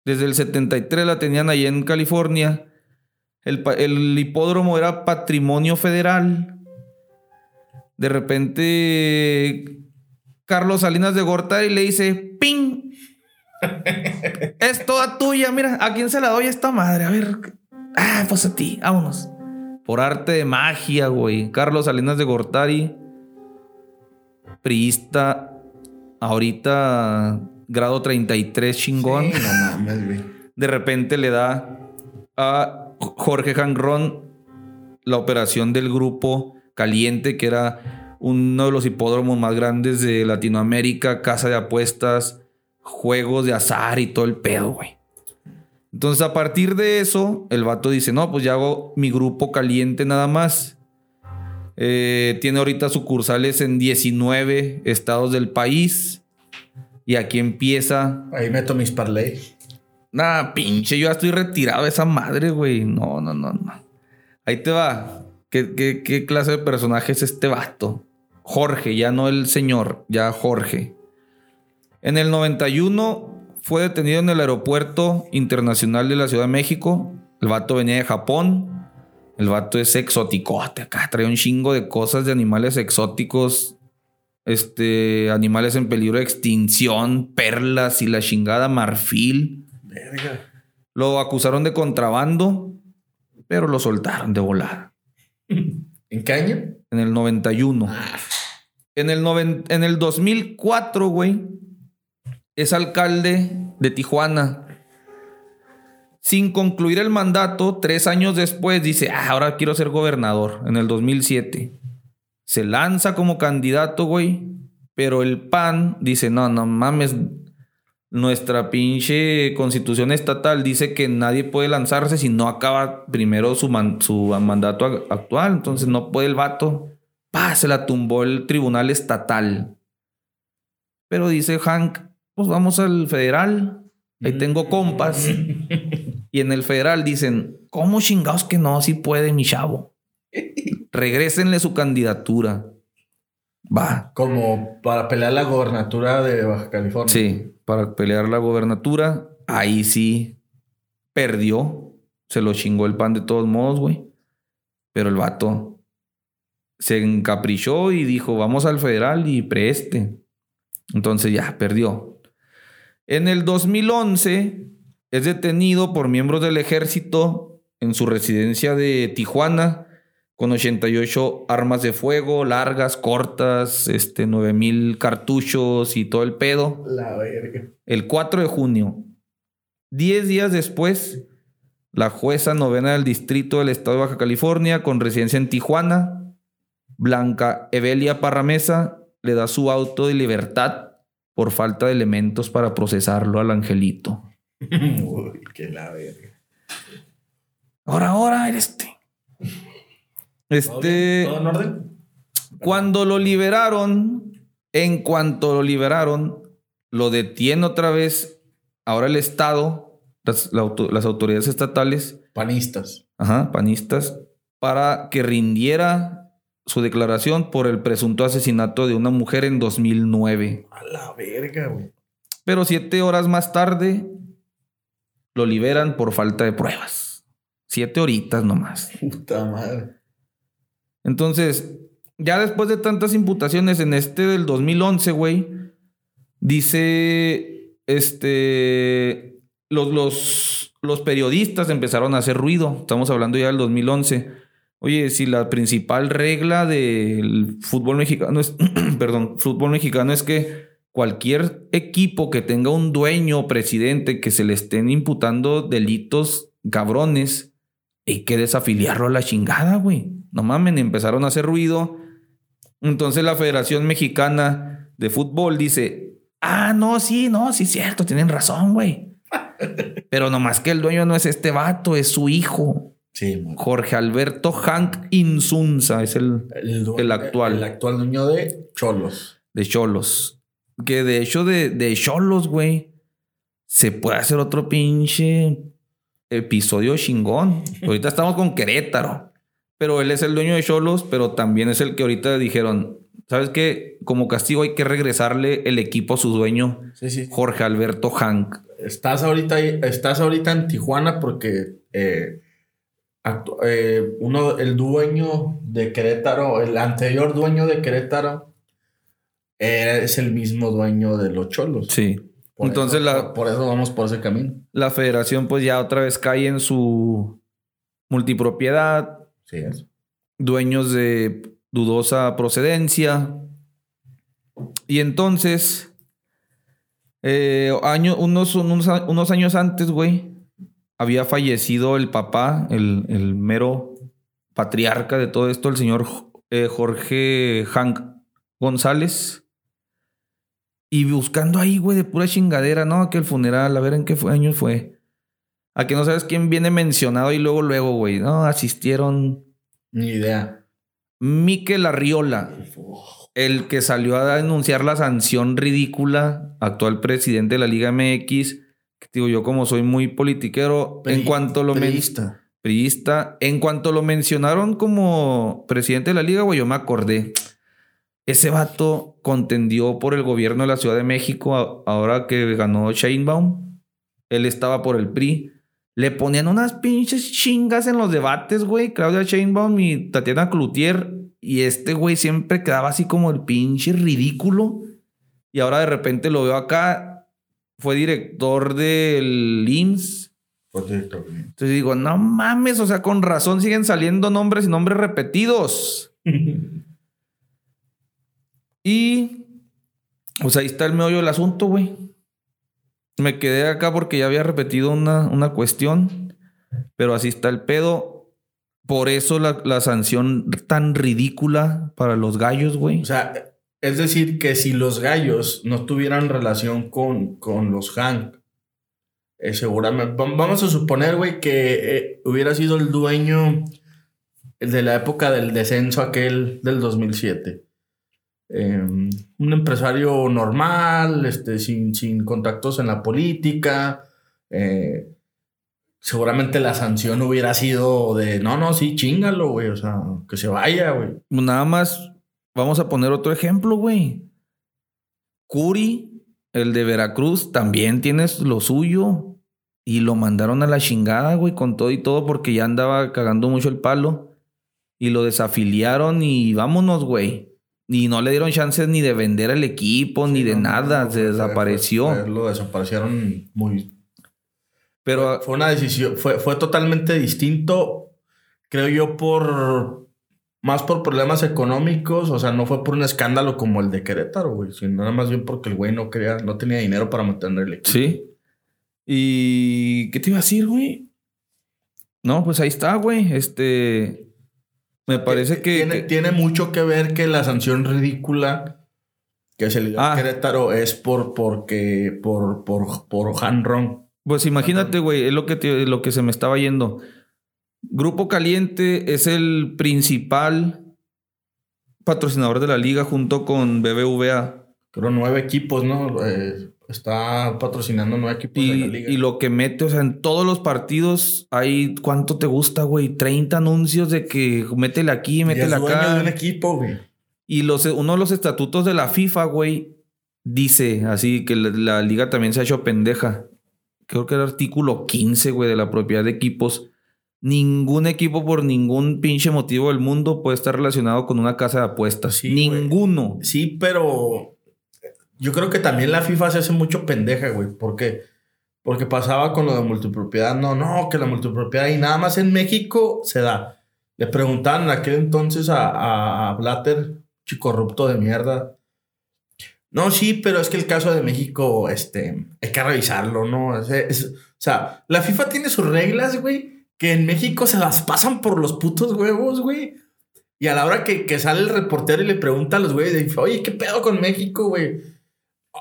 Desde el 73 la tenían allá en California. El, hipódromo era patrimonio federal de repente, Carlos Salinas de Gortari le dice, ¡ping! es toda tuya, mira, ¿a quién se la doy esta madre? A ver, ah, pues a ti, vámonos. Por arte de magia, güey. Carlos Salinas de Gortari, priista, ahorita grado 33 chingón. De repente le da a Jorge Jangrón la operación del grupo Caliente, que era uno de los hipódromos más grandes de Latinoamérica, casa de apuestas, juegos de azar y todo el pedo, güey. Entonces, a partir de eso, el vato dice: No, pues ya hago mi grupo caliente nada más. Eh, tiene ahorita sucursales en 19 estados del país. Y aquí empieza. Ahí meto mis parlay. Nah, pinche, yo ya estoy retirado de esa madre, güey. No, no, no, no. Ahí te va. ¿Qué, clase de personaje es este vato? Jorge, ya no el señor, ya Jorge. En el 91 fue detenido en el aeropuerto internacional de la Ciudad de México. El vato venía de Japón. El vato es exoticote acá. Trae un chingo de cosas de animales exóticos. Este, animales en peligro de extinción, perlas y la chingada marfil. Lo acusaron de contrabando, pero lo soltaron de volar. ¿En qué año? En el 91. Ah. En, el en el 2004, güey, es alcalde de Tijuana. Sin concluir el mandato, tres años después dice, ah, ahora quiero ser gobernador, en el 2007. Se lanza como candidato, güey, pero el PAN dice, no, no mames, nuestra pinche constitución estatal dice que nadie puede lanzarse si no acaba primero su, su mandato actual. Entonces no puede el vato. Pa, se la tumbó el tribunal estatal. Pero dice Hank, pues vamos al federal. Ahí tengo compas. y en el federal dicen, ¿cómo chingados que no? Si puede, mi chavo. Regrésenle su candidatura. Va. Como para pelear la gobernatura de Baja California. Sí para pelear la gobernatura. Ahí sí perdió. Se lo chingó el pan de todos modos, güey. Pero el vato se encaprichó y dijo, vamos al federal y preste. Entonces ya, perdió. En el 2011, es detenido por miembros del ejército en su residencia de Tijuana con 88 armas de fuego, largas, cortas, este, 9000 cartuchos y todo el pedo. La verga. El 4 de junio, 10 días después, la jueza novena del distrito del estado de Baja California, con residencia en Tijuana, Blanca Evelia Parramesa, le da su auto de libertad por falta de elementos para procesarlo al angelito. Uy, qué la verga. Ahora, ahora, este. Este. ¿Todo en orden? Cuando lo liberaron, en cuanto lo liberaron, lo detiene otra vez. Ahora el Estado, las, la las autoridades estatales, Panistas. ajá, panistas, para que rindiera su declaración por el presunto asesinato de una mujer en 2009. A la verga, güey. Pero siete horas más tarde, lo liberan por falta de pruebas. Siete horitas nomás. Puta madre. Entonces, ya después de tantas imputaciones en este del 2011, güey, dice, este, los, los, los periodistas empezaron a hacer ruido. Estamos hablando ya del 2011. Oye, si la principal regla del fútbol mexicano es, perdón, fútbol mexicano es que cualquier equipo que tenga un dueño o presidente que se le estén imputando delitos cabrones, hay que desafiliarlo a la chingada, güey. No mamen, empezaron a hacer ruido. Entonces la Federación Mexicana de Fútbol dice, ah, no, sí, no, sí, cierto, tienen razón, güey. Pero nomás que el dueño no es este vato, es su hijo. Sí, man. Jorge Alberto Hank Insunza, es el El actual. El actual dueño de Cholos. de Cholos. Que de hecho de, de Cholos, güey, se puede hacer otro pinche episodio chingón. Ahorita estamos con Querétaro. Pero él es el dueño de Cholos, pero también es el que ahorita dijeron, ¿sabes qué? Como castigo hay que regresarle el equipo a su dueño, Sí, sí. Jorge Alberto Hank. Estás ahorita, ahí- estás ahorita en Tijuana porque eh, eh, uno, el dueño de Querétaro, el anterior dueño de Querétaro, eh, es el mismo dueño de los Cholos. Sí. Por Entonces eso- la, por, eso vamos por ese camino. la federación pues ya otra vez cae en su multipropiedad, Sí, es. dueños de dudosa procedencia. Y entonces, eh, año- unos, unos, unos años antes, güey, había fallecido el papá, el, el mero patriarca de todo esto, el señor eh, Jorge Hank González. Y buscando ahí, güey, de pura chingadera, ¿no? Que el funeral, a ver en qué año fue. A que no sabes quién viene mencionado y luego, luego, güey, ¿no? Asistieron Ni idea. Miquel Arriola, el que salió a denunciar la sanción ridícula, actual presidente de la Liga MX. Que digo, yo como soy muy politiquero, en cuanto lo men- priista. priista, en cuanto lo mencionaron como presidente de la liga, güey, yo me acordé. Ese vato contendió por el gobierno de la Ciudad de México ahora que ganó Sheinbaum. Él estaba por el PRI. Le ponían unas pinches chingas en los debates, güey. Claudia Sheinbaum y Tatiana Cloutier. Y este güey siempre quedaba así como el pinche ridículo. Y ahora de repente lo veo acá. Fue director del IMSS. Entonces digo, no mames, o sea, con razón siguen saliendo nombres y nombres repetidos. Y pues ahí está el meollo del asunto, güey. Me quedé acá porque ya había repetido una, una cuestión, pero así está el pedo. Por eso la, la sanción tan ridícula para los gallos, güey. O sea, es decir, que si los gallos no tuvieran relación con, con los Hank, eh, seguramente, vam- vamos a suponer, güey, que eh, hubiera sido el dueño de la época del descenso aquel del 2007. Eh, un empresario normal, este, sin, sin contactos en la política. eh, seguramente la sanción hubiera sido de, no, no, sí, chingalo, güey, o sea, que se vaya, güey. Nada más, vamos a poner otro ejemplo, güey. Curi, el de Veracruz, también tienes lo suyo. Y lo mandaron a la chingada, güey, con todo y todo, porque ya andaba cagando mucho el palo. Y lo desafiliaron y vámonos, güey. Y no le dieron chances ni de vender el equipo, ni Sí, de no, nada. no, se desapareció. fue- fue- lo desaparecieron muy. Pero Fue una decisión, fue, fue totalmente distinto, creo yo, por más por problemas económicos, o sea, no fue por un escándalo como el de Querétaro, güey, sino nada más bien porque el güey no quería, no tenía dinero para mantener el equipo. sí. ¿Y qué te iba a decir, güey? No, pues ahí está, güey. Este. Me parece que. tiene, que- tiene mucho que ver que la sanción ridícula que se le dio Ah. a Querétaro es por porque por por por Hanron. Pues imagínate, güey, es lo que, te- lo que se me estaba yendo. Grupo Caliente es el principal patrocinador de la liga junto con BBVA. Creo nueve equipos, ¿no? Eh, está patrocinando nueve equipos de la Y, liga. y lo que mete, o sea, en todos los partidos hay, ¿cuánto te gusta, güey? 30 anuncios de que métele aquí, Y es métele dueño acá. de un equipo, güey. Y los, uno de los estatutos de la FIFA, güey, dice así que la, la liga también se ha hecho pendeja. Creo que el artículo 15, güey, de la propiedad de equipos. Ningún equipo por ningún pinche motivo del mundo puede estar relacionado con una casa de apuestas. Sí, güey. Ninguno. Sí, pero yo creo que también la FIFA se hace mucho pendeja, güey. ¿Por? Porque pasaba con lo de multipropiedad. No, no, que la multipropiedad y nada más en México se da. Le preguntaban en aquel entonces a, a, Blatter, chico corrupto de mierda. No, sí, pero es que el caso de México, este, hay que revisarlo, ¿no? Es- es- o sea, la FIFA tiene sus reglas, güey, que en México se las pasan por los putos huevos, güey. Y a la hora que, que sale el reportero y le pregunta a los güeyes, oye, ¿qué pedo con México, güey?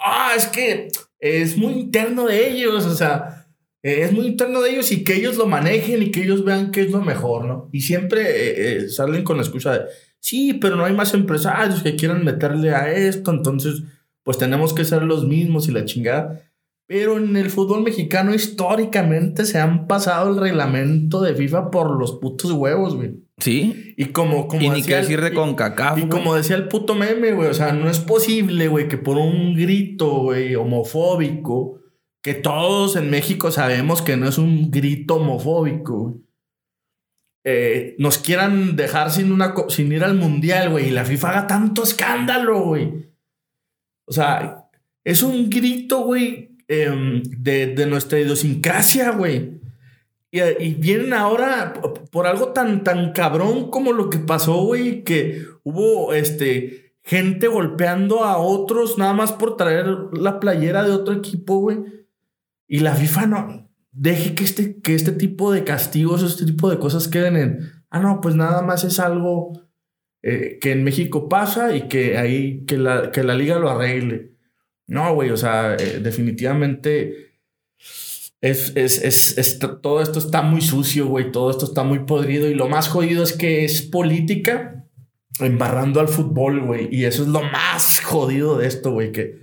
Ah, es que es muy interno de ellos, o sea, es muy interno de ellos y que ellos lo manejen y que ellos vean qué es lo mejor, ¿no? Y siempre eh, eh, salen con la excusa de, sí, pero no hay más empresarios que quieran meterle a esto, entonces, pues tenemos que ser los mismos y la chingada. Pero en el fútbol mexicano históricamente se han pasado el reglamento de FIFA por los putos huevos, güey. ¿Sí? Y como, como y ni decía decir de y- CONCACAF, y güey. como decía el puto meme, güey, o sea, no es posible, güey, que por un grito, güey, homofóbico, que todos en México sabemos que no es un grito homofóbico, güey, eh, nos quieran dejar sin, una, sin ir al mundial, güey, y la FIFA haga tanto escándalo, güey. O sea, es un grito, güey, em, de, de nuestra idiosincrasia, güey. Y, y vienen ahora por algo tan, tan cabrón como lo que pasó, güey, que hubo este, gente golpeando a otros nada más por traer la playera de otro equipo, güey. Y la FIFA no deje que este, que este tipo de castigos, este tipo de cosas queden en, ah, no, pues nada más es algo eh, que en México pasa y que ahí, que la, que la liga lo arregle. No, güey, o sea, eh, definitivamente es, es, es, es- todo esto está muy sucio, güey, todo esto está muy podrido y lo más jodido es que es política embarrando al fútbol, güey, y eso es lo más jodido de esto, güey, que,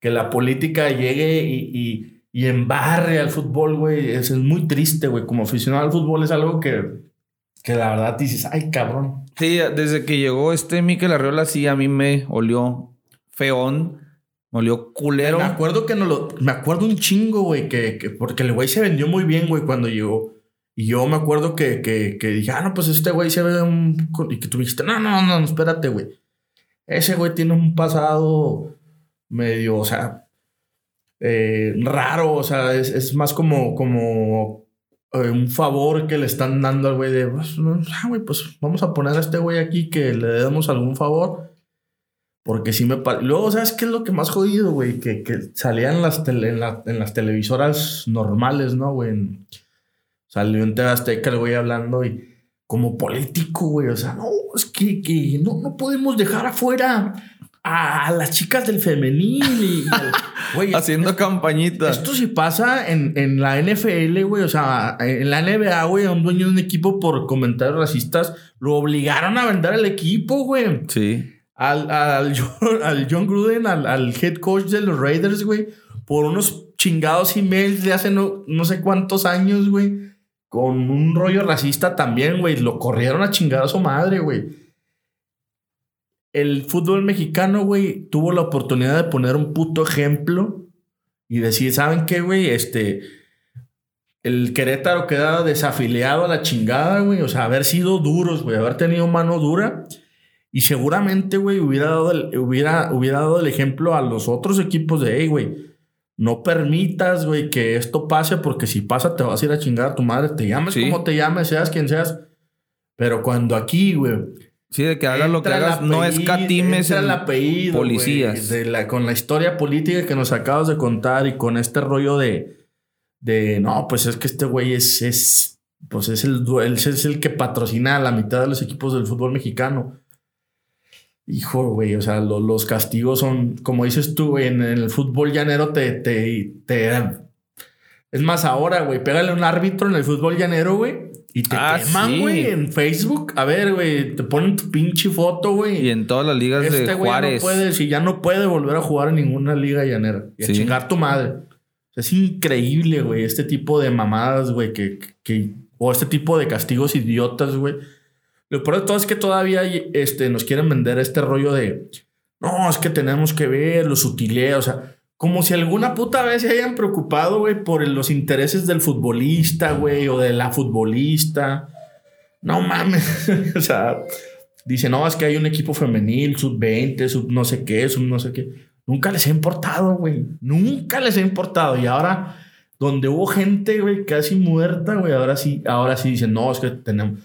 que la política llegue y, y, y embarre al fútbol, güey, es, muy triste, güey, como aficionado al fútbol es algo que, que la verdad dices, ay, cabrón. Sí, desde que llegó este Mikel Arriola, sí, a mí me olió feón, me olió culero. Me acuerdo que no lo. Me acuerdo un chingo, güey, que, que- porque el güey se vendió muy bien, güey, cuando llegó. Y yo me acuerdo que, que, que dije, ah, no, pues este güey se ve un. Y que tú me dijiste, no, no, no, no, espérate, güey. Ese güey tiene un pasado medio, o sea, eh, raro, o sea, es, es más como, como eh, un favor que le están dando al güey de, pues, ah, güey, pues vamos a poner a este güey aquí que le demos algún favor. Porque sí me. Luego, ¿sabes qué es lo que más jodido, güey? Que, que salían en las, tele- en, la- en las televisoras normales, ¿no, güey? Salió en TV Azteca el güey hablando y como político, güey. O sea, no, es que, que no, no podemos dejar afuera a, las chicas del femenil. Y, güey, Haciendo campañita. esto sí pasa en, en la NFL, güey. O sea, en la NBA, güey, a un dueño de un equipo por comentarios racistas lo obligaron a vender el equipo, güey. Sí. Al, al, John, al John Gruden, al, al head coach de los Raiders, güey, por unos chingados emails de hace no, no sé cuántos años, güey, con un rollo racista también, güey. Lo corrieron a chingar a su madre, güey. El fútbol mexicano, güey, tuvo la oportunidad de poner un puto ejemplo y decir, ¿saben qué, güey? Este, el Querétaro queda desafiliado a la chingada, güey. O sea, haber sido duros, güey, haber tenido mano dura. Y seguramente, güey, hubiera dado, el, hubiera, hubiera dado el ejemplo a los otros equipos de, hey, güey, no permitas, güey, que esto pase porque si pasa te vas a ir a chingar a tu madre, te llames como te llames, seas quien seas. Pero cuando aquí, güey. Sí, de que hagas lo que hagas, no escatimes el apellido, policías. de la, con la historia política que nos acabas de contar y con este rollo de, de no, pues es que este güey es, es, pues es el, es el que patrocina a la mitad de los equipos del fútbol mexicano. Hijo, güey, o sea, los castigos son, como dices tú, en el fútbol llanero te, te, te Es más, ahora, güey, pégale un árbitro en el fútbol llanero, güey. Y te ah, queman, güey, en Facebook. A ver, güey, te ponen tu pinche foto, güey. Y en todas las ligas este de Juárez. no puede, si ya no puede volver a jugar en ninguna liga llanera. Y a chingar tu madre. es increíble, güey, este tipo de mamadas, güey, que, que, o este tipo de castigos idiotas, güey lo peor de todo es que todavía este, nos quieren vender este rollo de, no, es que tenemos que ver los utileos, o sea, como si alguna puta vez se hayan preocupado, güey, por los intereses del futbolista, güey, o de la futbolista. No mames, o sea, dice, no, es que hay un equipo femenil, sub 20, sub no sé qué, sub no sé qué. Nunca les ha importado, güey. Nunca les ha importado. Y ahora, donde hubo gente, güey, casi muerta, güey, ahora sí, ahora sí dicen, no, es que tenemos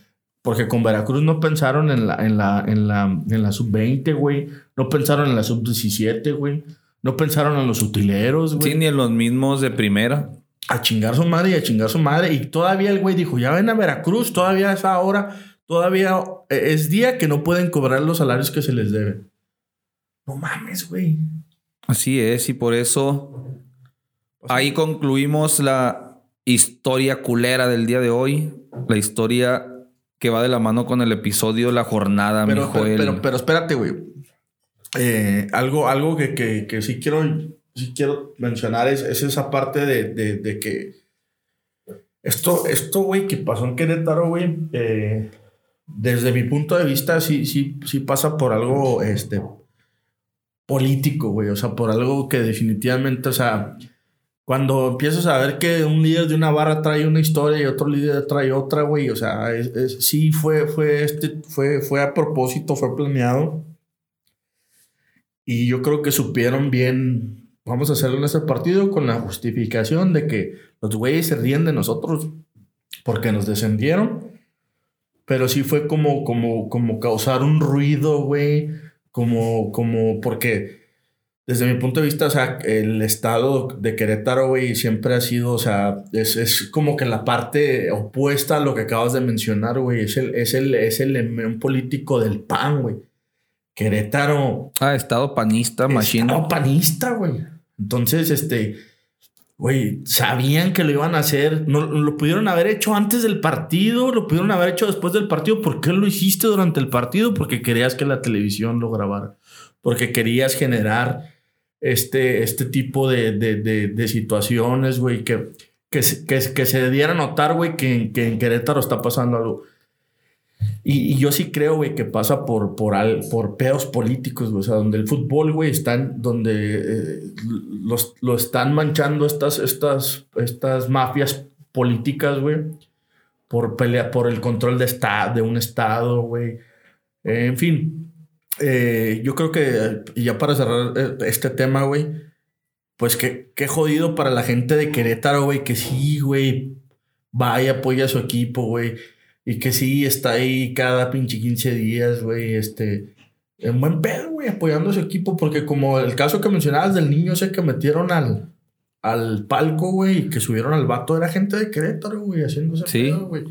porque con Veracruz no pensaron en la, en la, en la, en la sub-20, güey. No pensaron en la sub-17, güey. No pensaron en los utileros, güey. Sí, ni en los mismos de primera. A chingar su madre y a chingar su madre. Y todavía el güey dijo, ya ven a Veracruz, todavía es ahora, todavía es día que no pueden cobrar los salarios que se les deben. No mames, güey. Así es, y por eso ahí concluimos la historia culera del día de hoy. La historia que va de la mano con el episodio La Jornada, pero, pero, pero, espérate, güey. Eh, algo, algo que, que, sí quiero, sí quiero mencionar es, es esa parte de, de, que esto, esto, güey, que pasó en Querétaro, güey, eh, desde mi punto de vista, sí, sí, sí pasa por algo, este, político, güey, o sea, por algo que definitivamente, o sea, cuando empiezas a ver que un líder de una barra trae una historia y otro líder trae otra, güey, o sea, sí fue, fue, este, fue, fue a propósito, fue planeado. Y yo creo que supieron bien, vamos a hacerlo en este partido con la justificación de que los güeyes se ríen de nosotros porque nos descendieron. Pero sí fue como, como, como causar un ruido, güey, como, como, porque desde mi punto de vista, o sea, el estado de Querétaro, güey, siempre ha sido, o sea, es, como que la parte opuesta a lo que acabas de mencionar, güey. Es el, es el, es el político del PAN, güey. Querétaro. Ah, estado panista, machine. Estado panista, güey. Entonces, este, güey, sabían que lo iban a hacer. No, lo pudieron haber hecho antes del partido, lo pudieron haber hecho después del partido. ¿Por qué lo hiciste durante el partido? Porque querías que la televisión lo grabara. Porque querías generar este, este tipo de, de, de, situaciones, güey, que, que, que, que, se diera a notar, güey, que, que, en Querétaro está pasando algo. Y, y yo sí creo, güey, que pasa por, por, al, por pedos políticos, güey, o sea, donde el fútbol, güey, están, donde eh, los, lo están manchando estas, estas, estas mafias políticas, güey, por pelea, por el control de, esta, de un estado, güey. en fin, eh, yo creo que, y ya para cerrar eh, este tema, güey, pues qué, qué jodido para la gente de Querétaro, güey, que sí, güey, vaya, apoya a su equipo, güey, y que sí está ahí cada pinche 15 días, güey, este, en buen pedo, güey, apoyando a su equipo, porque como el caso que mencionabas del niño ese que metieron al, al palco, güey, y que subieron al vato, era gente de Querétaro, güey, haciéndose sí. pedo, güey.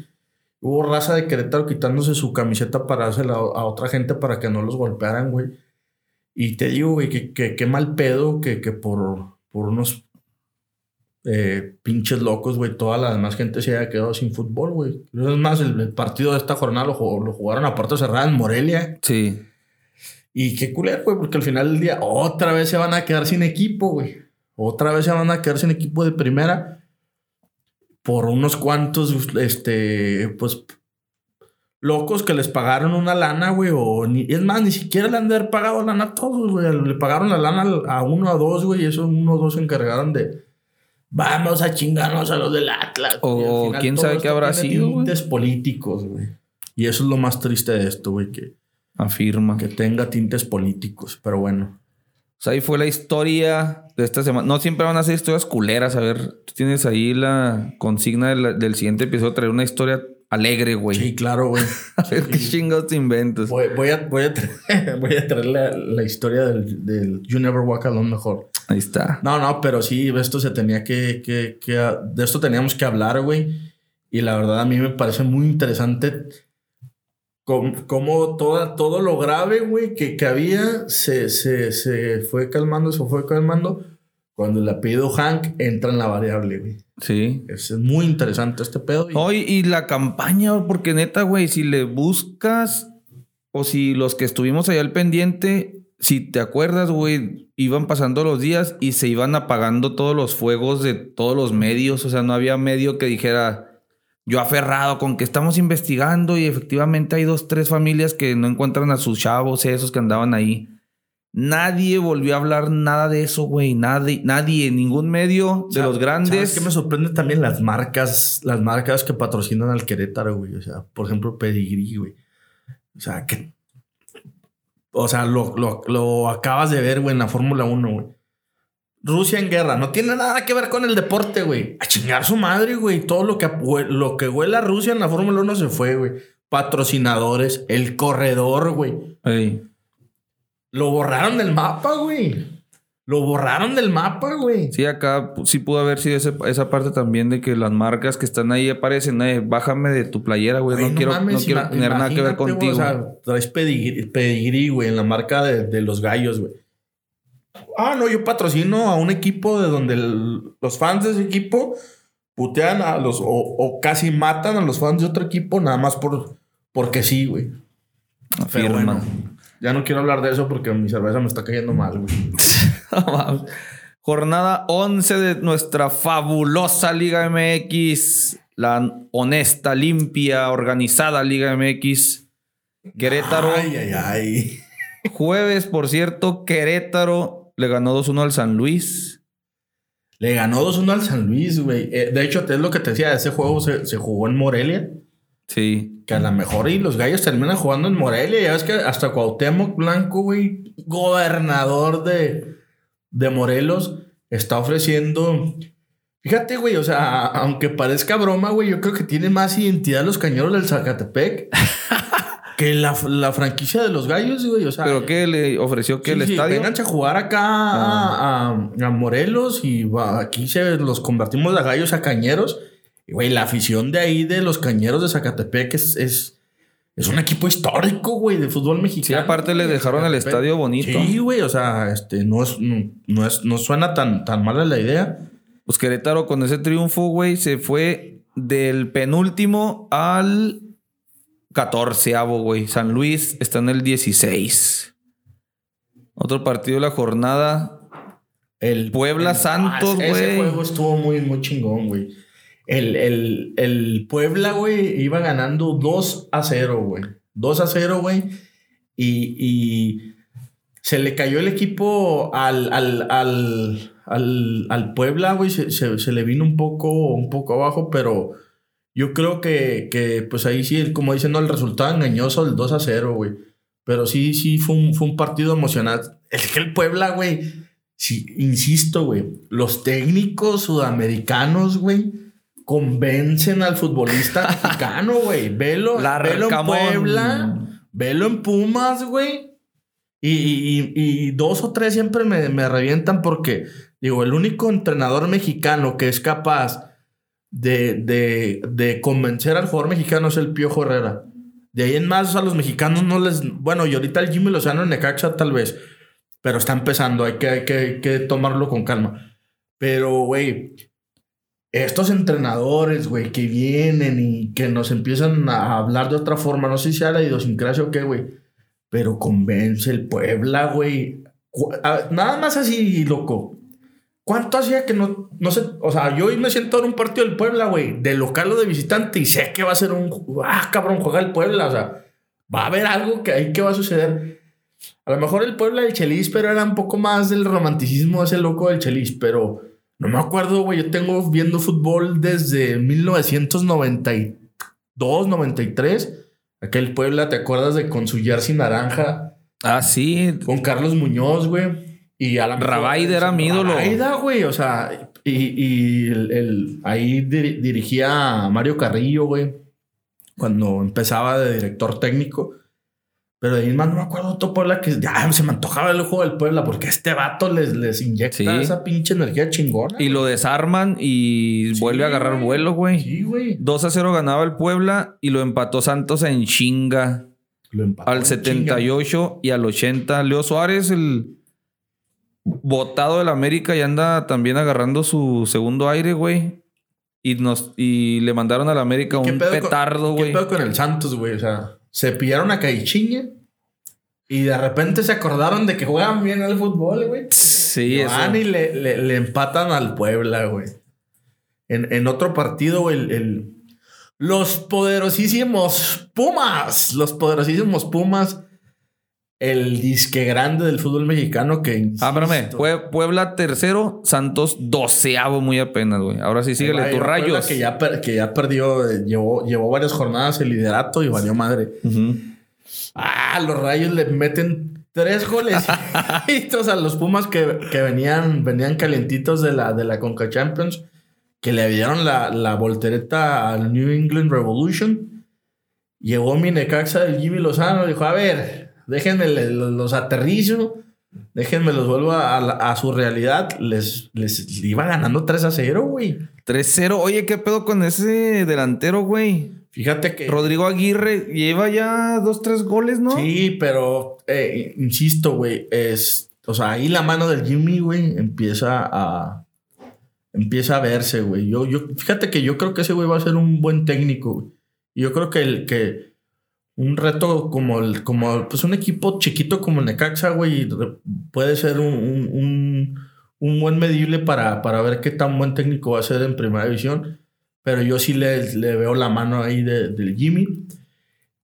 Hubo raza de Querétaro quitándose su camiseta para dársela a otra gente para que no los golpearan, güey. Y te digo, güey, que, qué mal pedo que, que por, por unos eh, pinches locos, güey, toda la demás gente se haya quedado sin fútbol, güey. Es más, el, partido de esta jornada lo, jugaron a puerta cerrada en Morelia. Sí. Y qué culero, güey, porque al final del día otra vez se van a quedar sin equipo, güey. Otra vez se van a quedar sin equipo de primera por unos cuantos, este, pues, locos que les pagaron una lana, güey, o ni, es más, ni siquiera le han de haber pagado lana a todos, güey, le pagaron la lana a uno a dos, güey, y esos uno o dos se encargaron de, vamos a chingarnos a los del Atlas. O quién sabe qué habrá sido, tintes políticos, güey. Y eso es lo más triste de esto, güey, que... Afirma. Que tenga tintes políticos, pero bueno. Sea, ahí fue la historia de esta semana. No siempre van a ser historias culeras. A ver, tú tienes ahí la consigna del, del siguiente episodio, traer una historia alegre, güey. Sí, claro, güey. a ver qué chingados te inventas. Voy, voy a, voy a, traer, voy a traer la, la historia del, del You Never Walk Alone mejor. Ahí está. No, no, pero sí, esto se tenía que, que, que de esto teníamos que hablar, güey. Y la verdad a mí me parece muy interesante cómo, toda, todo lo grave, güey, que, que había se, se, se fue calmando, se fue calmando. Cuando el apellido Hank entra en la variable, güey. Sí. Es muy interesante este pedo. Hoy, y la campaña, porque neta, güey, si le buscas o si los que estuvimos allá al pendiente, si te acuerdas, güey, iban pasando los días y se iban apagando todos los fuegos de todos los medios. O sea, no había medio que dijera, yo aferrado con que estamos investigando y efectivamente hay dos, tres familias que no encuentran a sus chavos, esos que andaban ahí. Nadie volvió a hablar nada de eso, güey. Nadie, nadie, ningún medio de los grandes. ¿Sabes qué me sorprende también las marcas, las marcas que patrocinan al Querétaro, güey? O sea, por ejemplo, Pedigree, güey. O sea, que. O sea, lo, lo, lo acabas de ver, güey, en la Fórmula 1, güey. Rusia en guerra. No tiene nada que ver con el deporte, güey. A chingar su madre, güey. Todo lo que, lo que huele a Rusia en la Fórmula 1 se fue, güey. Patrocinadores, el corredor, güey. Ey. Lo borraron del mapa, güey. Lo borraron del mapa, güey. Sí, acá sí pudo haber sido ese- esa parte también de que las marcas que están ahí aparecen, eh, bájame de tu playera, güey. No, quiero, mames, no quiero tener nada que ver imagínate, güey, contigo. o sea, traes pedigrí, pedigrí, güey, en la marca de, de los gallos, güey. Ah, no, yo patrocino a un equipo de donde el- los fans de ese equipo putean a los, o, o casi matan a los fans de otro equipo nada más por, porque sí, güey. Pero bueno, ya no quiero hablar de eso porque mi cerveza me está cayendo mal, güey. Jornada 11 de nuestra fabulosa Liga MX. La honesta, limpia, organizada Liga MX. Querétaro. Ay, ay, ay. Jueves, por cierto, Querétaro le ganó 2-1 al San Luis. Le ganó 2-1 al San Luis, güey. Eh, de hecho, es lo que te decía, ese juego se, se jugó en Morelia. Sí. Que a lo mejor y los gallos terminan jugando en Morelia. Ya ves que hasta Cuauhtémoc Blanco, güey, gobernador de, de Morelos, está ofreciendo. Fíjate, güey, o sea, aunque parezca broma, güey, yo creo que tiene más identidad los cañeros del Zacatepec que la, la franquicia de los gallos, güey. O sea, ¿Pero qué le ofreció? que Sí, el sí, estadio? Vénganse a jugar acá a, a- a Morelos y va, aquí se los convertimos de gallos a cañeros. Y güey, la afición de ahí de los cañeros de Zacatepec es, es, es un equipo histórico, güey, de fútbol mexicano. Sí, aparte le dejaron el estadio bonito. Sí, güey, o sea, este, no, es, no, no es, no suena tan, tan mala la idea. Pues Querétaro con ese triunfo, güey, se fue del penúltimo al catorceavo, güey. San Luis está en el 16. Otro partido de la jornada. El Puebla el- Santos, ah, Ese güey. juego estuvo muy, muy chingón, güey. El, el, el Puebla, güey, iba ganando 2 a 0, güey. 2 a 0, güey. Y, y se le cayó el equipo al, al, al, al, al Puebla, güey. Se, se- se le vino un poco, un poco abajo, pero yo creo que, que pues ahí sí, como dicen, no, el resultado engañoso del 2 a 0, güey. Pero sí, sí, fue un, fue un partido emocionante. Es que el Puebla, güey, sí, insisto, güey, los técnicos sudamericanos, güey, convencen al futbolista mexicano, güey. Velo, velo en. Puebla, velo en Pumas, güey. Y, y- y- y dos o tres siempre me, me revientan porque, digo, el único entrenador mexicano que es capaz de, de, de convencer al jugador mexicano es el Piojo Herrera. De ahí en más, a los mexicanos no les. Bueno, y ahorita el Jimmy Lozano en Necaxa, tal vez. Pero está empezando, hay que, hay que, hay que tomarlo con calma. Pero, güey, estos entrenadores, güey, que vienen y que nos empiezan a hablar de otra forma, no sé si sea la idiosincrasia o qué, güey, pero convence el Puebla, güey. Nada más así, loco. ¿Cuánto hacía que no, no sé? O sea, yo hoy me siento en un partido del Puebla, güey, de local o de visitante, y sé que va a ser un. Ah, cabrón, juega el Puebla, o sea, va a haber algo que ahí que va a suceder. A lo mejor el Puebla del Chelis, pero era un poco más del romanticismo de ese loco del Chelis, pero no me acuerdo, güey. Yo tengo viendo fútbol desde 1992, 93. Aquel Puebla, ¿te acuerdas de con su jersey naranja? Ah, sí. Con Carlos Muñoz, güey. Y a la era mi ídolo. Rabaida, güey. O sea, y, y el, el- ahí dir- dirigía a Mario Carrillo, güey. Cuando empezaba de director técnico. Pero de ahí más no me acuerdo otro Puebla que ya se me antojaba el juego del Puebla porque este vato les, les inyecta Sí. esa pinche energía chingona. Y lo desarman y Sí, vuelve a agarrar güey. vuelo, güey. Sí, güey. 2 a 0 ganaba el Puebla y lo empató Santos en chinga. Lo empató Al en 78 y al 80. Leo Suárez, el botado del América, ya anda también agarrando su segundo aire, güey. Y, nos, y le mandaron al América ¿Qué un petardo, ¿Qué güey. pedo con el Santos, güey? O sea, se pillaron a Caixinha y de repente se acordaron de que juegan bien al fútbol, güey. Sí, eso. Van y le, le- le empatan al Puebla, güey. En, en otro partido, güey, el, el- los poderosísimos Pumas. Los poderosísimos Pumas. El disque grande del fútbol mexicano que. Ah, insisto, Pue- Puebla tercero, Santos doceavo muy apenas, güey. Ahora sí, síguele tus Puebla rayos. Que ya, que ya perdió, eh, llevó, llevó varias jornadas el liderato y valió madre. Ah, los rayos le meten tres goles a los Pumas que, que venían, venían calientitos de la, de la Conca Champions, que le dieron la, la voltereta al New England Revolution. Llegó mi Necaxa del Jimmy Lozano, dijo, a ver, déjenme los, aterrizo, déjenme los vuelvo a, a la- a su realidad. Les, les iba ganando 3 a 0, güey. 3-0. Oye, ¿qué pedo con ese delantero, güey? Fíjate que... Rodrigo Aguirre lleva ya dos, tres goles, ¿no? Sí, pero eh, insisto, güey, es, o sea, ahí la mano del Jimmy, güey, empieza a, empieza a verse, güey. Yo, yo, fíjate que yo creo que ese güey va a ser un buen técnico, güey. Y Yo creo que el que un reto como el, como pues un equipo chiquito como el Necaxa, güey, puede ser un, un, un- buen medible para, para ver qué tan buen técnico va a ser en primera división. Pero yo sí le, le veo la mano ahí de- del Jimmy.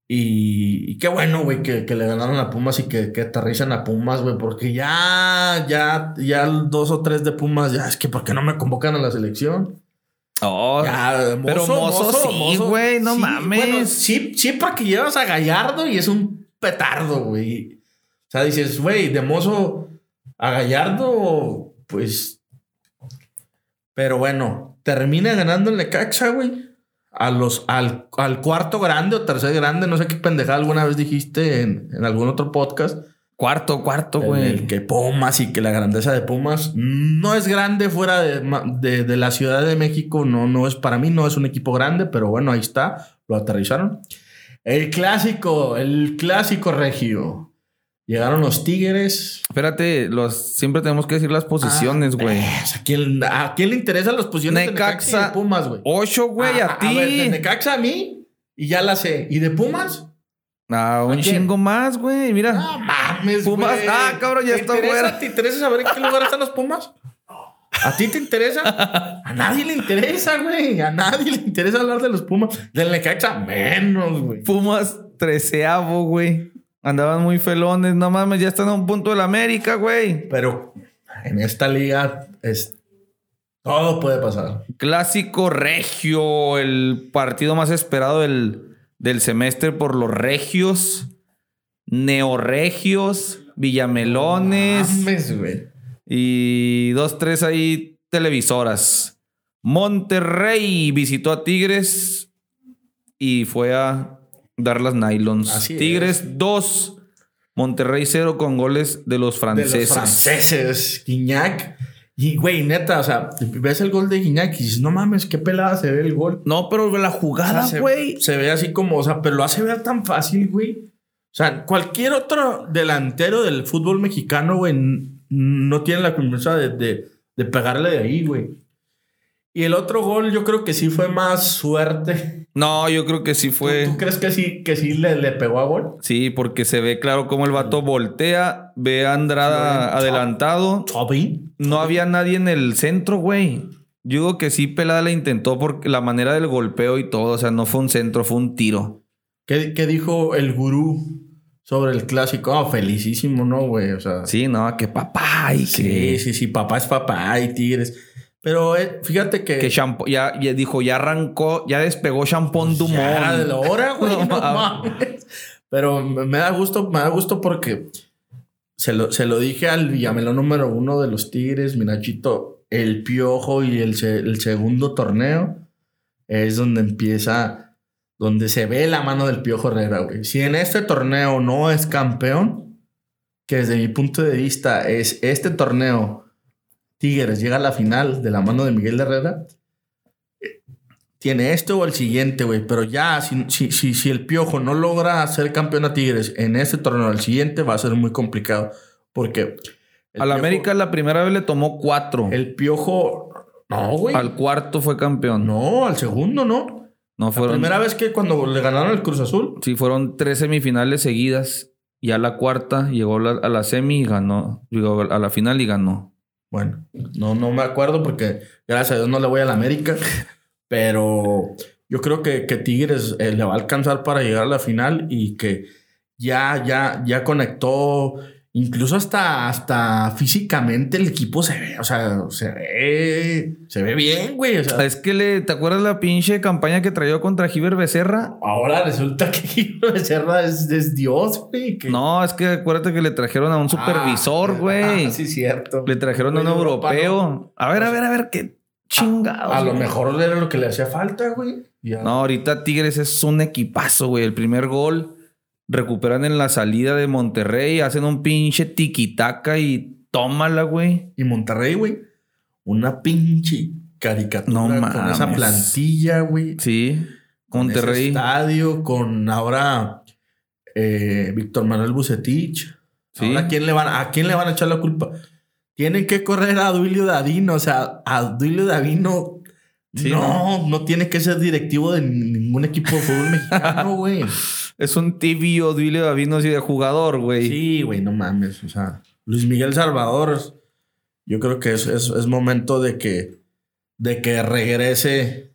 Y, y qué bueno, güey, que, que le ganaron a Pumas y que, que aterrizan a Pumas, güey, porque ya, ya, ya dos o tres de Pumas, ya es que, ¿por qué no me convocan a la selección? Oh, Ya, pero Mozo sí, güey, no mames. bueno, sí, sí, porque llevas a Gallardo y es un petardo, güey. O sea, dices, güey, de mozo a Gallardo, pues. Pero bueno, termina ganando el Necaxa, güey. A los, al, al cuarto grande o tercer grande, no sé qué pendejada alguna vez dijiste en, en algún otro podcast. Cuarto, cuarto, güey. el que Pumas y que la grandeza de Pumas no es grande fuera de, de- de la Ciudad de México. No, no es para mí, no es un equipo grande, pero bueno, ahí está. Lo aterrizaron. El clásico, el clásico regio. Llegaron los Tigres. Espérate, los, siempre tenemos que decir las posiciones, Ah, güey. pues, ¿a, quién, ¿A quién le interesan las posiciones de Necaxa y Necaxa, de Pumas, güey? Ocho, güey, Ah, a, ti. ver, de Necaxa a mí y ya la sé. ¿Y de Pumas? Ah, un ¿A chingo más, güey. Mira. No mames, Pumas. güey. Ah, cabrón, ya ¿Te está fuera. ¿Te interesa saber en qué lugar están los Pumas? ¿A ti te interesa? A nadie le interesa, güey. A nadie le interesa hablar de los Pumas. Del Necaxa, menos, güey. Pumas treceavo, güey. Andaban muy felones. No mames, ya están a un punto de la América, güey. Pero en esta liga es... todo puede pasar. Clásico regio, el partido más esperado del, del semestre por los regios, neorregios, villamelones Mames, güey. y dos, tres ahí televisoras. Monterrey visitó a Tigres y fue a dar las nylons. Así Tigres 2, Monterrey 0 con goles de los De franceses. los franceses. Guiñac. Y, güey, neta, o sea, ves el gol de Guiñac y dices, no mames, qué pelada se ve el gol. No, pero la O sea, jugada, se- güey. Se, ve así como, o sea, pero lo hace ver tan fácil, güey. O sea, cualquier otro delantero del fútbol mexicano, güey, no tiene la confianza de, de- de pegarle de ahí, güey. Y el otro gol, yo creo que sí fue más suerte. No, yo creo que sí fue. ¿Tú, tú crees que sí, que sí le, le pegó a gol? Sí, porque se ve claro cómo el vato voltea, ve a Andrada adelantado. Toby. No había nadie en el centro, güey. Yo digo que sí, Pelada la intentó porque la manera del golpeo y todo. O sea, no fue un centro, fue un tiro. ¿Qué, qué dijo el gurú sobre el clásico? Ah, felicísimo, ¿no, güey? O sea, Sí, no, que papá y sí, que. sí, sí, papá es papá y tigres. Pero eh, fíjate que... Que ya, ya dijo, ya arrancó, ya despegó Champón Dumont. Ya de la hora, güey. No no mames. mames. Pero me da gusto, me da gusto porque se lo, se lo dije al Villamelón número uno de los Tigres, Minachito, el piojo y el, el segundo torneo es donde empieza, donde se ve la mano del piojo Herrera, güey. Si en este torneo no es campeón, que desde mi punto de vista es este torneo, Tigres llega a la final de la mano de Miguel Herrera, eh, tiene este o el siguiente, güey. Pero ya, si, si, si, si el Piojo no logra ser campeón a Tigres en este torneo, el siguiente va a ser muy complicado. Porque. Al América la primera vez le tomó cuatro. El Piojo. No, güey. Al cuarto fue campeón. No, al segundo no. La fueron. primera vez que cuando le ganaron el Cruz Azul. Sí, fueron tres semifinales seguidas. Ya la cuarta llegó a la, a la semi y ganó. Llegó a la final y ganó. Bueno, no, no me acuerdo porque gracias a Dios no le voy a la América. Pero yo creo que, que Tigres eh, le va a alcanzar para llegar a la final y que ya, ya, ya conectó. Incluso hasta, hasta físicamente el equipo se ve, o sea, se ve, se ve bien, güey. O sea, Es que le, ¿te acuerdas la pinche campaña que trayó contra Giver Becerra? ahora resulta que Giro Becerra es, es Dios, güey. que- No, es que acuérdate que le trajeron a un supervisor, Ah, güey. ah, sí, cierto. Le trajeron a un Europa, europeo. A ver, a ver, a ver, qué chingados. A lo mejor era lo que le hacía falta, güey. Ya. No, ahorita Tigres es un equipazo, güey. El primer gol recuperan en la salida de Monterrey, hacen un pinche tiquitaca y tómala, güey. Y Monterrey, güey. Una pinche caricatura No con mames. esa plantilla, güey. Sí, con ese Monterrey. estadio, con ahora eh, Víctor Manuel Bucetich. Sí. Ahora, ¿a quién, le van, ¿a quién le van a echar la culpa? Tienen que correr a Duilio Davino. O sea, a Duilio Davino Sí, no, no tiene que ser directivo de ningún equipo de fútbol mexicano, güey. Es un tibio Duilio Davino así de jugador, güey. Sí, güey, no mames. O sea, Luis Miguel Salvador, yo creo que es, es, es momento de que, de que regrese,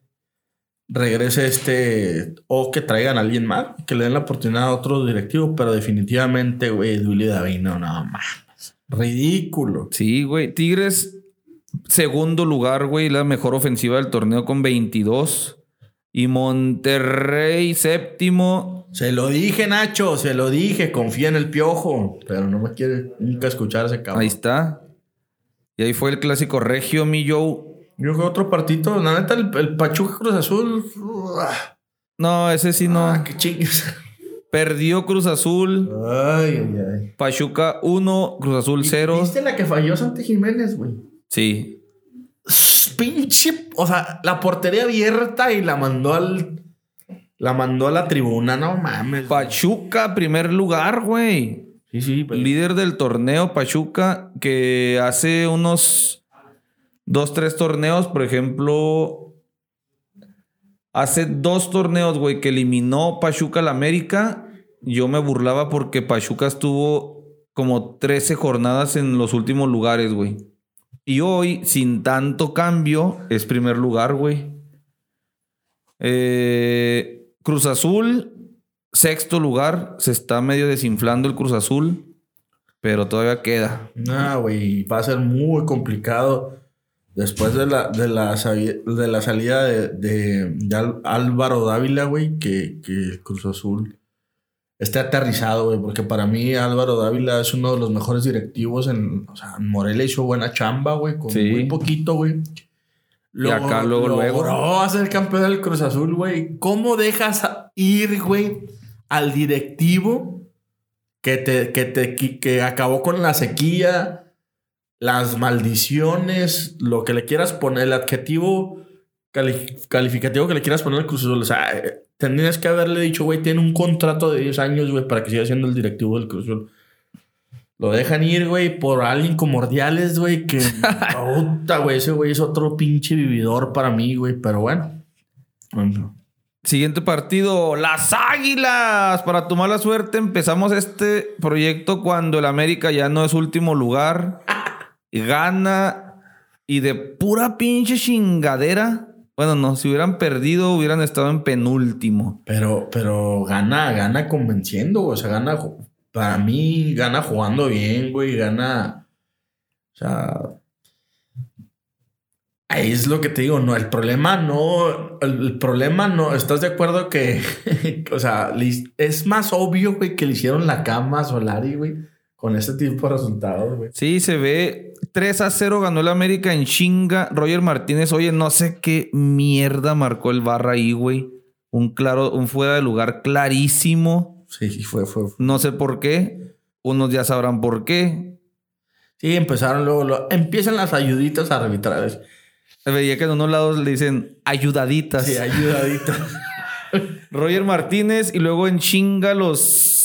regrese este, o que traigan a alguien más, que le den la oportunidad a otro directivo, pero definitivamente, güey, Duilio Davino, no mames. Ridículo. Sí, güey. Tigres, segundo lugar, güey. La mejor ofensiva del torneo con 22. Y Monterrey, séptimo. Se lo dije, Nacho, se lo dije, confía en el piojo, pero no me quiere nunca escuchar ese cabrón. Ahí está. Y ahí fue el clásico regio, mi Joe. Yo creo otro partito, la neta, el, el Pachuca Cruz Azul. No, ese sí no. Ah, qué chingas. Perdió Cruz Azul. Ay, ay, ay. Pachuca 1, Cruz Azul 0. ¿Viste la que falló Santi Jiménez, güey? Sí. Pinche. O sea, la portería abierta y la mandó al. La mandó a la tribuna, no mames. Pachuca, primer lugar, güey. sí, sí, pero- Líder del torneo, Pachuca, que hace unos dos, tres torneos, por ejemplo, hace dos torneos, güey, que eliminó Pachuca al América. Yo me burlaba porque Pachuca estuvo como 13 jornadas en los últimos lugares, güey. Y hoy, sin tanto cambio, es primer lugar, güey. Eh, Cruz Azul, sexto lugar. Se está medio desinflando el Cruz Azul, pero todavía queda. No, güey, va a ser muy complicado después de la, de la, de la salida de, de- de Álvaro Dávila, güey, que, que Cruz Azul esté aterrizado, güey, porque para mí Álvaro Dávila es uno de los mejores directivos en, o sea, Morelia hizo buena chamba, güey, con Sí. muy poquito, güey. Y acá luego, luego. logró hacer campeón del Cruz Azul, güey. ¿Cómo dejas ir, güey, al directivo que te, que te que, acabó con la sequía, las maldiciones, lo que le quieras poner, el adjetivo cali- calificativo que le quieras poner al Cruz Azul? O sea, eh, tendrías que haberle dicho, güey, tiene un contrato de 10 años, güey, para que siga siendo el directivo del Cruz Azul. Lo dejan ir, güey, por alguien como Ordiales, güey, que... Puta, güey, ese güey es otro pinche vividor para mí, güey, pero bueno. Bueno. Siguiente partido, las Águilas. Para tu mala suerte, empezamos este proyecto cuando el América ya no es último lugar. Gana y de pura pinche chingadera. Bueno, no, si hubieran perdido, hubieran estado en penúltimo. Pero, pero gana, gana convenciendo, güey. O sea, gana, para mí, gana jugando bien, güey. Gana. O sea. Ahí es lo que te digo, no, el problema no, el, problema no, ¿estás de acuerdo que, o sea, es más obvio, güey, que le hicieron la cama a Solari, güey? con este tipo de resultados, güey. Sí, se ve 3 a 0 ganó el América en chinga. Roger Martínez, oye, no sé qué mierda marcó el barra ahí, güey. Un claro, un fuera de lugar clarísimo. Sí, fue, fue. No sé por qué. Unos ya sabrán por qué. Sí, empezaron luego, lo- empiezan las ayuditas arbitrales. Veía que en unos lados le dicen ayudaditas. Sí, ayudaditas. Roger Martínez y luego en chinga los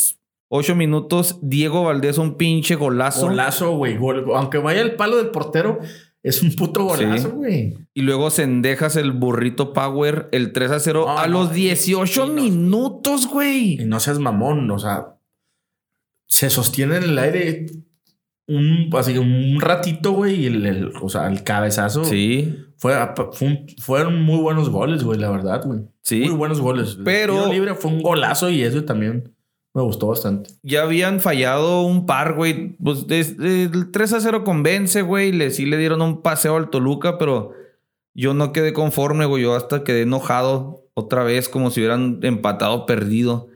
8 minutos Diego Valdés un pinche golazo. golazo, güey. gol- Aunque vaya el palo del portero, es un puto golazo, Sí. güey. Y luego Sendejas el burrito Power el 3 a 0 No, a los 18 sí, no. minutos, Y güey. no seas mamón, o sea, se sostiene en el aire un, así, un ratito, güey, y el, el- o sea, el cabezazo. Sí, Fue, fue un- fueron muy buenos goles, güey, la verdad, güey. sí. Muy buenos goles. Pero- libre fue un golazo y eso también me gustó bastante. Ya habían fallado un par, güey. Pues el 3 a 0 convence, güey. Le, sí le dieron un paseo al Toluca, pero yo no quedé conforme, güey. Yo hasta quedé enojado otra vez, como si hubieran empatado perdido.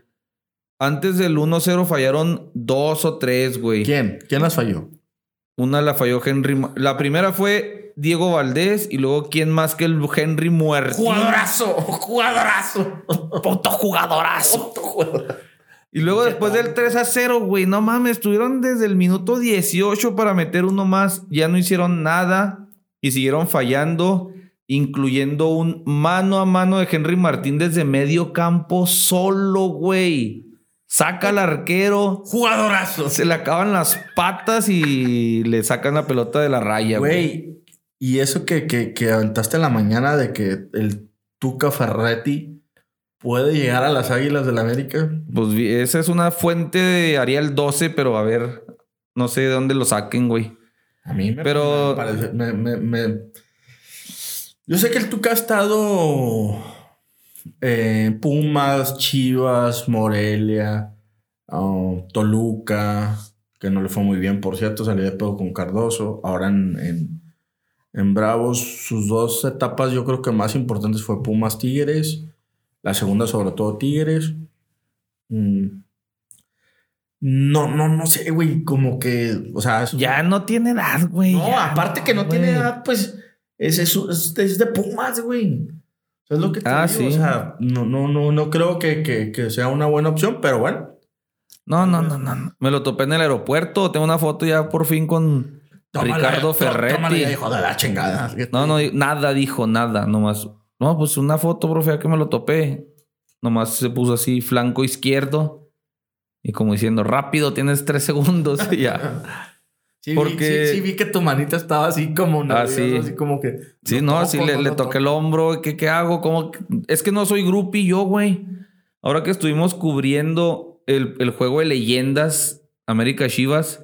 Antes del 1-0 fallaron dos o tres, güey. ¿Quién? ¿Quién las falló? Una la falló Henry. La primera fue Diego Valdés y luego quién más que el Henry Muerto. ¡Jugadorazo! ¡Jugadorazo! Puto jugadorazo. Puto jugador. Y luego después del 3 a 0, güey, no mames, estuvieron desde el minuto 18 para meter uno más, ya no hicieron nada y siguieron fallando, incluyendo un mano a mano de Henry Martín desde medio campo solo, güey. Saca al arquero, ¡Jugadorazo! se le acaban las patas y le sacan la pelota de la raya, güey. Güey, y eso que, que, que aventaste en la mañana de que el Tuca Ferretti puede llegar a las Águilas del América. Pues esa es una fuente de Ariel 12, pero a ver, no sé de dónde lo saquen, güey. A mí me, Pero- parece- me- me- me- Yo sé que el Tuca ha estado eh, Pumas, Chivas, Morelia, ah, Toluca, que no le fue muy bien, por cierto, salió de pedo con Cardoso. Ahora en, en, en Bravos, sus dos etapas yo creo que más importantes fue Pumas Tigres, la segunda sobre todo Tigres. Mm. No, no, no sé, güey, como que, o sea, Ya no tiene edad, güey. no, ya, aparte que no tiene edad, pues es, es, es- de Pumas, güey. Es lo que te Ah, digo. sí. O sea, no, no, no, no creo que, que, que sea una buena opción, pero bueno. No, no, no, no. no. Me lo topé en el aeropuerto. Tengo una foto ya por fin con Tómala, Ricardo tómala Ferretti. ya, hijo de la chingada. No, no, nada dijo, nada, nomás. No, pues una foto, profe, ya que me lo topé. Nomás se puso así, flanco izquierdo. Y como diciendo, rápido, tienes tres segundos. y ya. Sí, vi- porque- sí, sí vi que tu manita estaba así como nervioso, sí. así como que. Sí, no, así le, le toqué el hombro. ¿Qué, qué hago? ¿Cómo? Es que no soy groupie yo, güey. Ahora que estuvimos cubriendo el, el juego de leyendas América Chivas,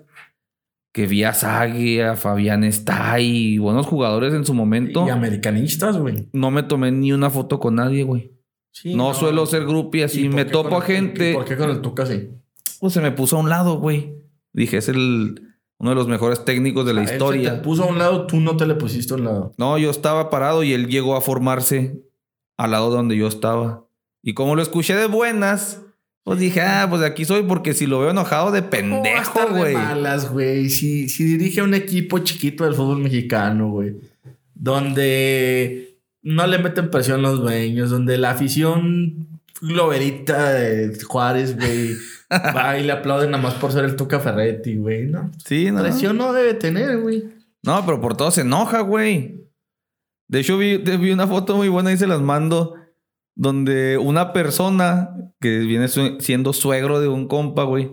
que vi a Sagui, a Fabián está y buenos jugadores en su momento. Y americanistas, güey. No me tomé ni una foto con nadie, güey. Sí, no, suelo ser groupie ¿Y así. Me topo a gente. ¿y ¿Por qué con el Tuca sí? Pues se me puso a un lado, güey. Dije, es el uno de los mejores técnicos de la Él se historia. te puso a un lado, tú no te le pusiste a un lado. No, yo estaba parado y él llegó a formarse al lado de donde yo estaba. Y como lo escuché de buenas, pues dije, ah, pues de aquí soy porque si lo veo enojado de ¿Cómo va a pendejo, estar de güey. malas, güey. Si, si dirige a un equipo chiquito del fútbol mexicano, güey. Donde no le meten presión los dueños. Donde la afición globerita de Juárez, güey. va y le aplauden nada más por ser el Tuca Ferretti, güey. No. Sí, no. Presión no debe tener, güey. No, pero por todo se enoja, güey. De hecho, vi, vi una foto muy buena y se las mando. Donde una persona que viene su- siendo suegro de un compa, güey,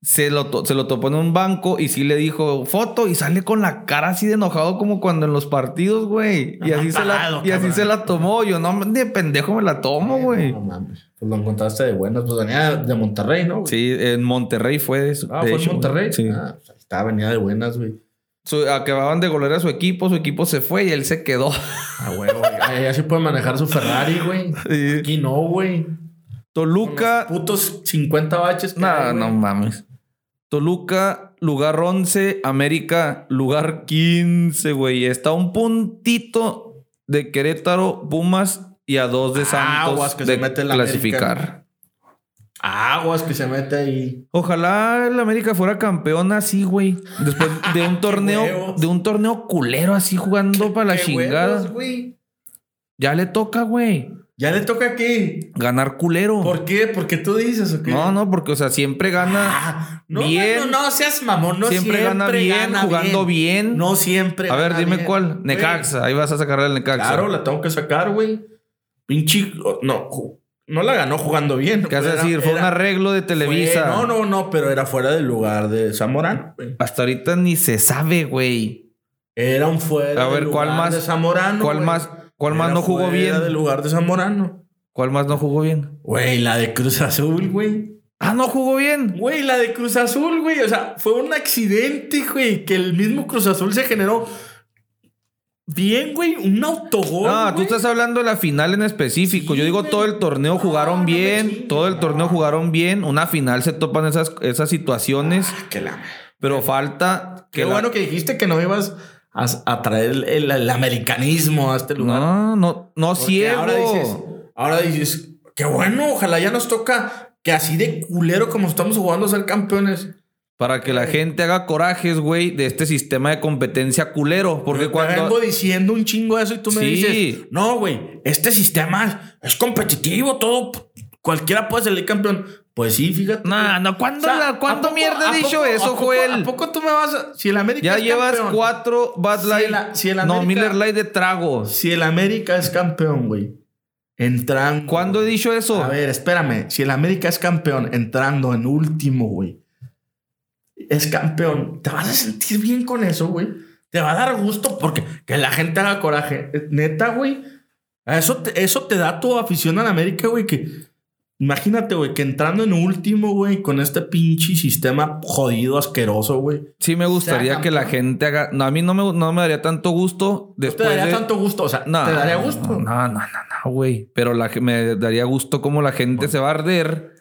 se lo, se lo topó en un banco y sí le dijo foto y sale con la cara así de enojado como cuando en los partidos, güey. Y así, se la, y así se la tomó. Yo no, de pendejo me la tomo, güey. No mames. Pues lo encontraste de buenas. Pues venía de Monterrey, ¿no? Sí, en Monterrey fue de eso. Ah, de fue en Monterrey. Sí. Ah, pues estaba, venía de buenas, güey. Su- acababan de golear a su equipo, su equipo se fue y él se quedó. Ah, güey. Allá sí puede manejar su Ferrari, güey. Sí. Aquí no, güey. Toluca. Putos 50 baches. que No, hay, no güey. mames. Toluca, lugar 11. América, lugar 15, güey. Está a un puntito de Querétaro, Pumas y a dos de Santos Aguas que se mete la clasificar. Aguas que se mete ahí. Ojalá el América fuera campeón así, güey. Después de un torneo, de un torneo culero así jugando para la chingada. huevos. Ya le toca, güey. Ya le toca aquí. Ganar culero. ¿Por qué? ¿Porque tú dices o qué? No, no, porque, o sea, siempre gana. Ah, no, bien. no, no, seas mamón. No siempre, gana bien, gana jugando bien. No siempre. A ver, dime bien. cuál. Necaxa. Ahí vas a sacarle el Necaxa. Claro, la tengo que sacar, güey. Pinche. No, no la ganó jugando bien. ¿Qué vas a decir? Fue un arreglo de Televisa. fue- no, no, no, pero era fuera del lugar de Zamorano, güey. Hasta ahorita ni se sabe, güey. Era un fuera A ver, del ¿cuál lugar más- de Zamorano. ¿Cuál güey. más, cuál más no jugó fuera bien? del lugar de Zamorano. ¿Cuál más no jugó bien? Güey, la de Cruz Azul, güey. Ah, no jugó bien. Güey, la de Cruz Azul, güey. O sea, fue un accidente, güey, que el mismo Cruz Azul se generó. Bien, güey, un autogol. No, tú estás hablando de la final en específico. Sí, Yo digo, güey. todo el torneo jugaron bien. todo el torneo jugaron bien. Una final se topan esas, esas situaciones. Ah, que la- Pero falta que Qué la- bueno que dijiste que no ibas a, a traer el, el- el americanismo a este lugar. No, no, no ciego. Ahora dices, ahora dices, qué bueno, ojalá ya nos toca que así de culero como estamos jugando a ser campeones. Para que la gente haga corajes, güey, de este sistema de competencia culero. Porque Te cuando. vengo diciendo un chingo de eso y tú me Sí. dices, no, güey, este sistema es competitivo, todo, cualquiera puede salir campeón. Pues sí, fíjate. No, no, ¿cuándo, O sea, la- ¿cuándo ¿a poco- mierda he dicho poco- eso, a poco- Joel? ¿A poco tú me vas a.? Si el América ya es llevas campeón, cuatro Si Light. el- si el no, Miller Light de tragos. Si el América es campeón, güey, entrando. ¿Cuándo he dicho eso? A ver, espérame. Si el América es campeón entrando en último, güey. Es campeón. Te vas a sentir bien con eso, güey. Te va a dar gusto porque que la gente haga coraje. Neta, güey. Eso te, eso te da tu afición al América, güey. Que imagínate, güey, que entrando en último, güey, con este pinche sistema jodido, asqueroso, güey. Sí me gustaría que la gente haga... No, a mí no me, no me daría tanto gusto No te después daría de... tanto gusto. O sea, No, te daría gusto. No, no, no, no, güey. Pero la, me daría gusto como la gente se va a arder.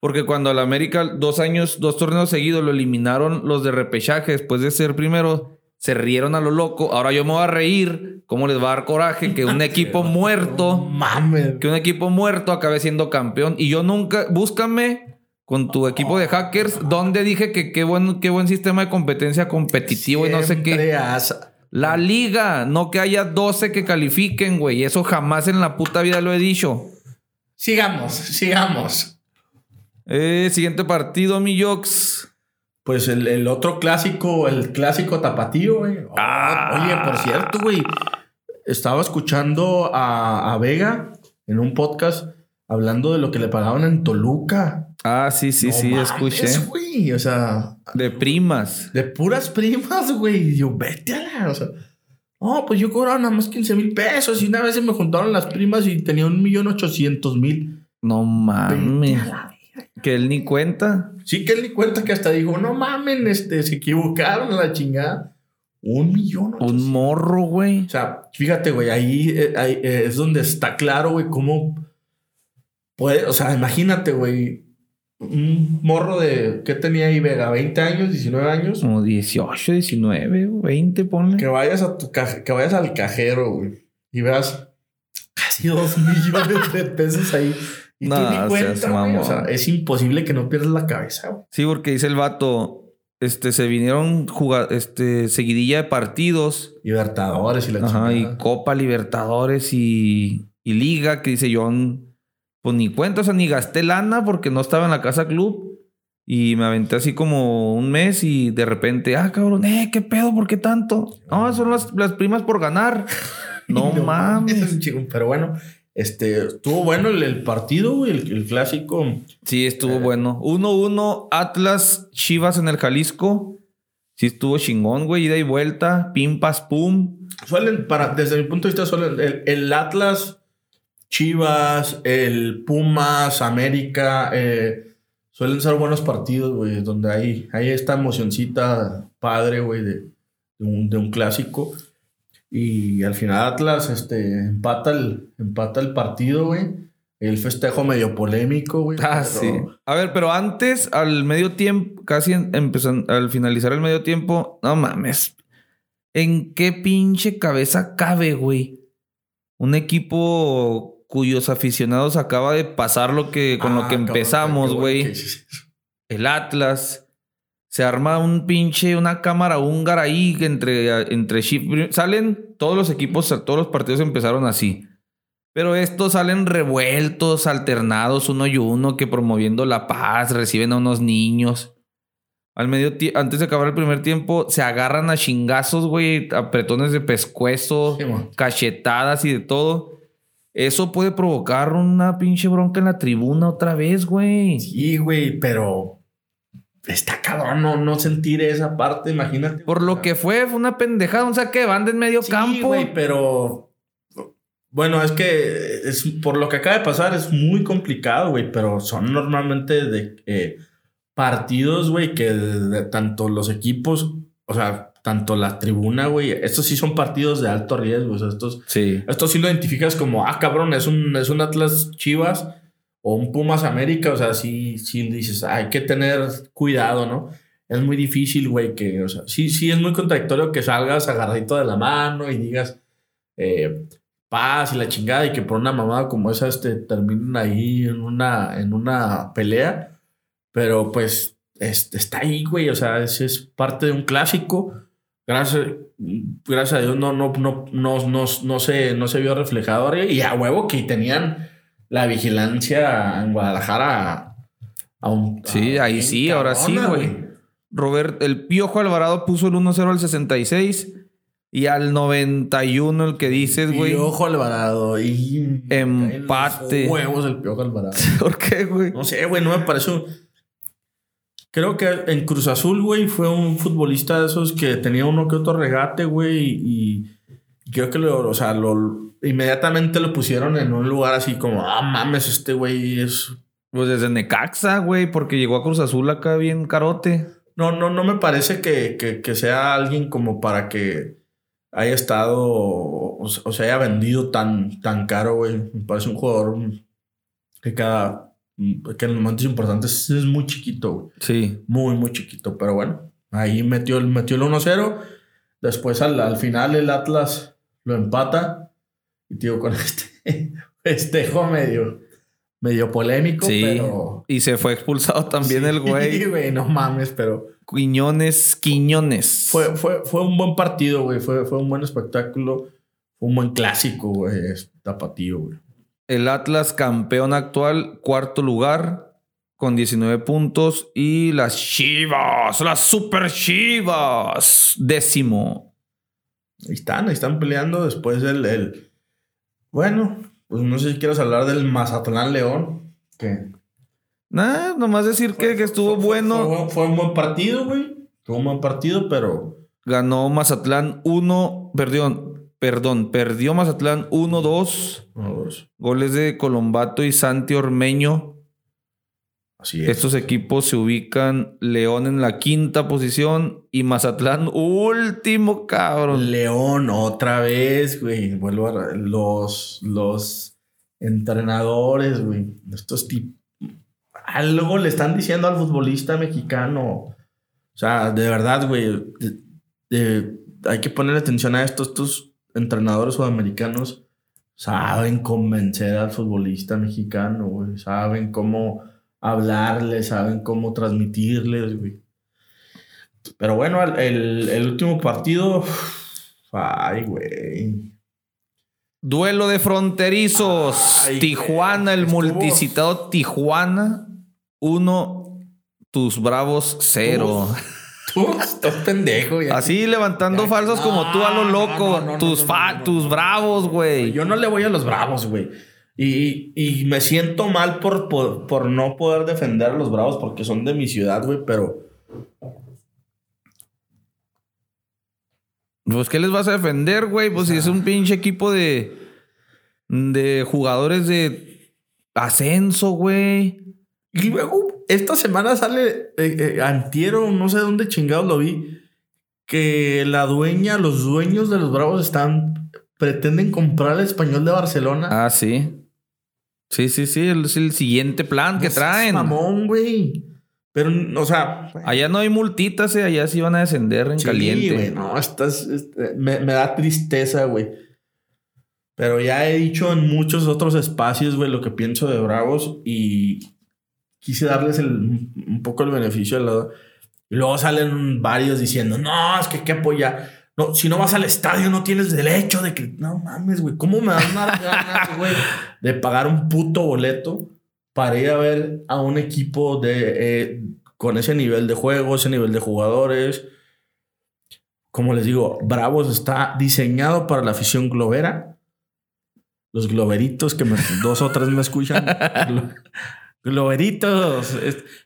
Porque cuando al América dos años, dos torneos seguidos lo eliminaron los de repechaje después de ser primero, se rieron a lo loco. Ahora yo me voy a reír. ¿Cómo les va a dar coraje que un equipo muerto, mames. que un equipo muerto acabe siendo campeón? Y yo nunca, búscame con tu equipo de hackers, donde dije que qué buen, qué buen sistema de competencia competitivo y no sé qué. Has- La liga, no que haya 12 que califiquen, güey. Eso jamás en la puta vida lo he dicho. Sigamos, sigamos. Eh, siguiente partido, mi Jox. Pues el, el otro clásico, el clásico tapatío, güey. Oh, Ah. Oye, por cierto, güey. Estaba escuchando a, a Vega en un podcast hablando de lo que le pagaban en Toluca. Ah, sí, sí, No sí, mames, escuché. güey. O sea, De primas. de puras primas, güey. Yo, vete a la. O sea, no, pues yo cobraba nada más 15 mil pesos. Y una vez se me juntaron las primas y tenía un millón ochocientos mil. No Vete mames. a la Que él ni cuenta. Sí que él di cuenta que hasta dijo, no mamen, este, se equivocaron a la chingada. Un millón. Un morro, güey. O sea, fíjate, güey, ahí, eh, ahí, eh, es donde está claro, güey, cómo puede, o sea, imagínate, güey, un morro de, ¿qué tenía ahí, Vega? ¿20 años, 19 años? Como 18, 19, 20, ponle. Que vayas a tu caje- que vayas al cajero, güey, y veas casi dos millones de pesos ahí. Y tú No, ni cuenta, güey. O sea, mamón. es imposible que no pierdas la cabeza, güey. Sí, porque dice el vato. Este, se vinieron jugar, este, seguidilla de partidos. Libertadores y la Ajá, y. Copa Libertadores y, y Liga, que dice John, pues ni cuenta, o sea, ni gasté lana porque no estaba en la casa club. Y me aventé así como un mes y de repente, ah, cabrón, eh, ¿qué pedo? ¿Por qué tanto? No, son las, las primas por ganar. No, es mames. Pero bueno, este, estuvo bueno el, el partido, el, el clásico. Sí, estuvo bueno. 1-1 Atlas Chivas en el Jalisco. Sí, estuvo chingón, güey, ida y vuelta, pim, pas, pum. Suelen, para, desde mi punto de vista, suelen, el, el Atlas, Chivas, el Pumas, América, eh, suelen ser buenos partidos, güey, donde hay, hay esta emocioncita padre, güey, de, de un, de un clásico. Y al final Atlas este, empata, el, empata el partido, güey. El festejo medio polémico, güey. Ah, pero- sí. A ver, pero antes, al medio tiempo, casi empezando, al finalizar el medio tiempo, no mames. ¿En qué pinche cabeza cabe, güey? Un equipo cuyos aficionados acaba de pasar lo que con lo Ah, que empezamos, güey. El Atlas. Se arma un pinche, una cámara húngara ahí entre, entre Salen todos los equipos, todos los partidos empezaron así. Pero estos salen revueltos, alternados, uno y uno, que promoviendo la paz, reciben a unos niños. Al medio antes de acabar el primer tiempo, se agarran a chingazos, güey, apretones de pescuezo, Sí, cachetadas y de todo. Eso puede provocar una pinche bronca en la tribuna otra vez, güey. Sí, güey, pero está cabrón no, no sentir esa parte, imagínate. Por lo que fue, fue una pendejada, un saque de banda en medio Sí, campo. güey, pero bueno, es que es por lo que acaba de pasar es muy complicado, güey, pero son normalmente de eh, partidos, güey, que de- de tanto los equipos, o sea, tanto la tribuna, güey, estos sí son partidos de alto riesgo, o sea, estos Sí. esto sí lo identificas como, ah, cabrón, es un, es un Atlas Chivas o un Pumas América. O sea, sí, sí dices, "Ah, hay que tener cuidado, ¿no? Es muy difícil, güey, que, o sea, sí, sí es muy contradictorio que salgas agarradito de la mano y digas, eh, paz y la chingada y que por una mamada como esa este, terminen ahí en una, en una pelea. Pero pues este, está ahí, güey, o sea, es, es parte de un clásico. Gracias, gracias a Dios no, no, no, no, no, no, se, no se vio reflejado. Y a huevo que tenían la vigilancia en Guadalajara a, a un... Sí, a- ahí sí, ahora sí, güey. Robert, el Piojo Alvarado puso el 1-0 al 66 y al 91 el que dices, güey. Piojo Alvarado y... Empate. Huevos el Piojo Alvarado. ¿Por qué, güey? No sé, güey, no me parece. un- Creo que en Cruz Azul, güey, fue un futbolista de esos que tenía uno que otro regate, güey, y creo que lo, o sea, lo inmediatamente lo pusieron en un lugar así como, ah, mames, este güey es. Pues desde Necaxa, güey, porque llegó a Cruz Azul acá bien carote. No, no, no me parece que, que, que sea alguien como para que haya estado o, o se haya vendido tan, tan caro, güey. Me parece un jugador que cada. que en los momentos importantes es muy chiquito, güey. Sí. Muy, muy chiquito, pero bueno. Ahí metió el, metió el 1-0. Después al, al final el Atlas lo empata. Y tío, con este festejo medio, medio polémico, Sí. pero. Y se fue expulsado también Sí, el güey. güey, no mames, pero. Quiñones, Quiñones. Fue, fue, fue un buen partido, güey. Fue, fue un buen espectáculo. Fue un buen clásico, güey. Tapatío, güey. El Atlas campeón actual, cuarto lugar, con 19 puntos. Y las Chivas, las Super Chivas, décimo. Ahí están, ahí están peleando. Después el. el- Bueno, pues no sé si quieres hablar del Mazatlán León. Que Nah, nomás decir que, que estuvo Fue- bueno. Fue, fue un buen partido, güey. Fue un buen partido, pero. Ganó Mazatlán 1, perdón, perdón, perdió Mazatlán 1-2. no, pues, Goles de Colombato y Santi Ormeño. Así es. Estos equipos se ubican León en la quinta posición y Mazatlán último, cabrón. León, otra vez, güey. Vuelvo a. Los. Los entrenadores, güey. Estos tipos. Algo le están diciendo al futbolista mexicano. O sea, de verdad, güey. de- de- hay que ponerle atención a esto. Estos entrenadores sudamericanos saben convencer al futbolista mexicano, güey. Saben cómo hablarle, saben cómo transmitirles, güey. Pero bueno, el, el- último partido. Ay, güey. Duelo de fronterizos. Ay, Tijuana, el estuvo- multicitado Tijuana. Uno, tus bravos cero. Tú estás pendejo, ya. Así levantando Ya, falsos como tú a lo loco. no, no, no, tus fa- tus bravos, güey. Yo no le voy a los bravos, güey. Y, y me siento mal por, por, por no poder defender a los bravos porque son de mi ciudad, güey, pero. Pues, ¿qué les vas a defender, güey? Pues si es un pinche equipo de. de jugadores de ascenso, güey. Y luego, esta semana sale eh, eh, Antiero, no sé dónde chingados lo vi, que la dueña, los dueños de los bravos están. pretenden comprar el español de Barcelona. Ah, sí. Sí, sí, sí. Es el siguiente plan que No traen. Mamón, güey. Pero, o sea. Allá no hay multitas, eh. allá sí van a descender en Sí, caliente. güey, no, estás, este, me, me da tristeza, güey. Pero ya he dicho en muchos otros espacios, güey, lo que pienso de Bravos y quise darles el, un poco el beneficio de la... Y luego salen varios diciendo, no, es que hay que apoyar. No, si no vas al estadio no tienes derecho de que... No mames, güey, ¿cómo me dan ganas, güey, de pagar un puto boleto para ir a ver a un equipo de, eh, con ese nivel de juego, ese nivel de jugadores? Como les digo, Bravos está diseñado para la afición globera. Los globeritos que dos o tres me escuchan. Glo- globeritos.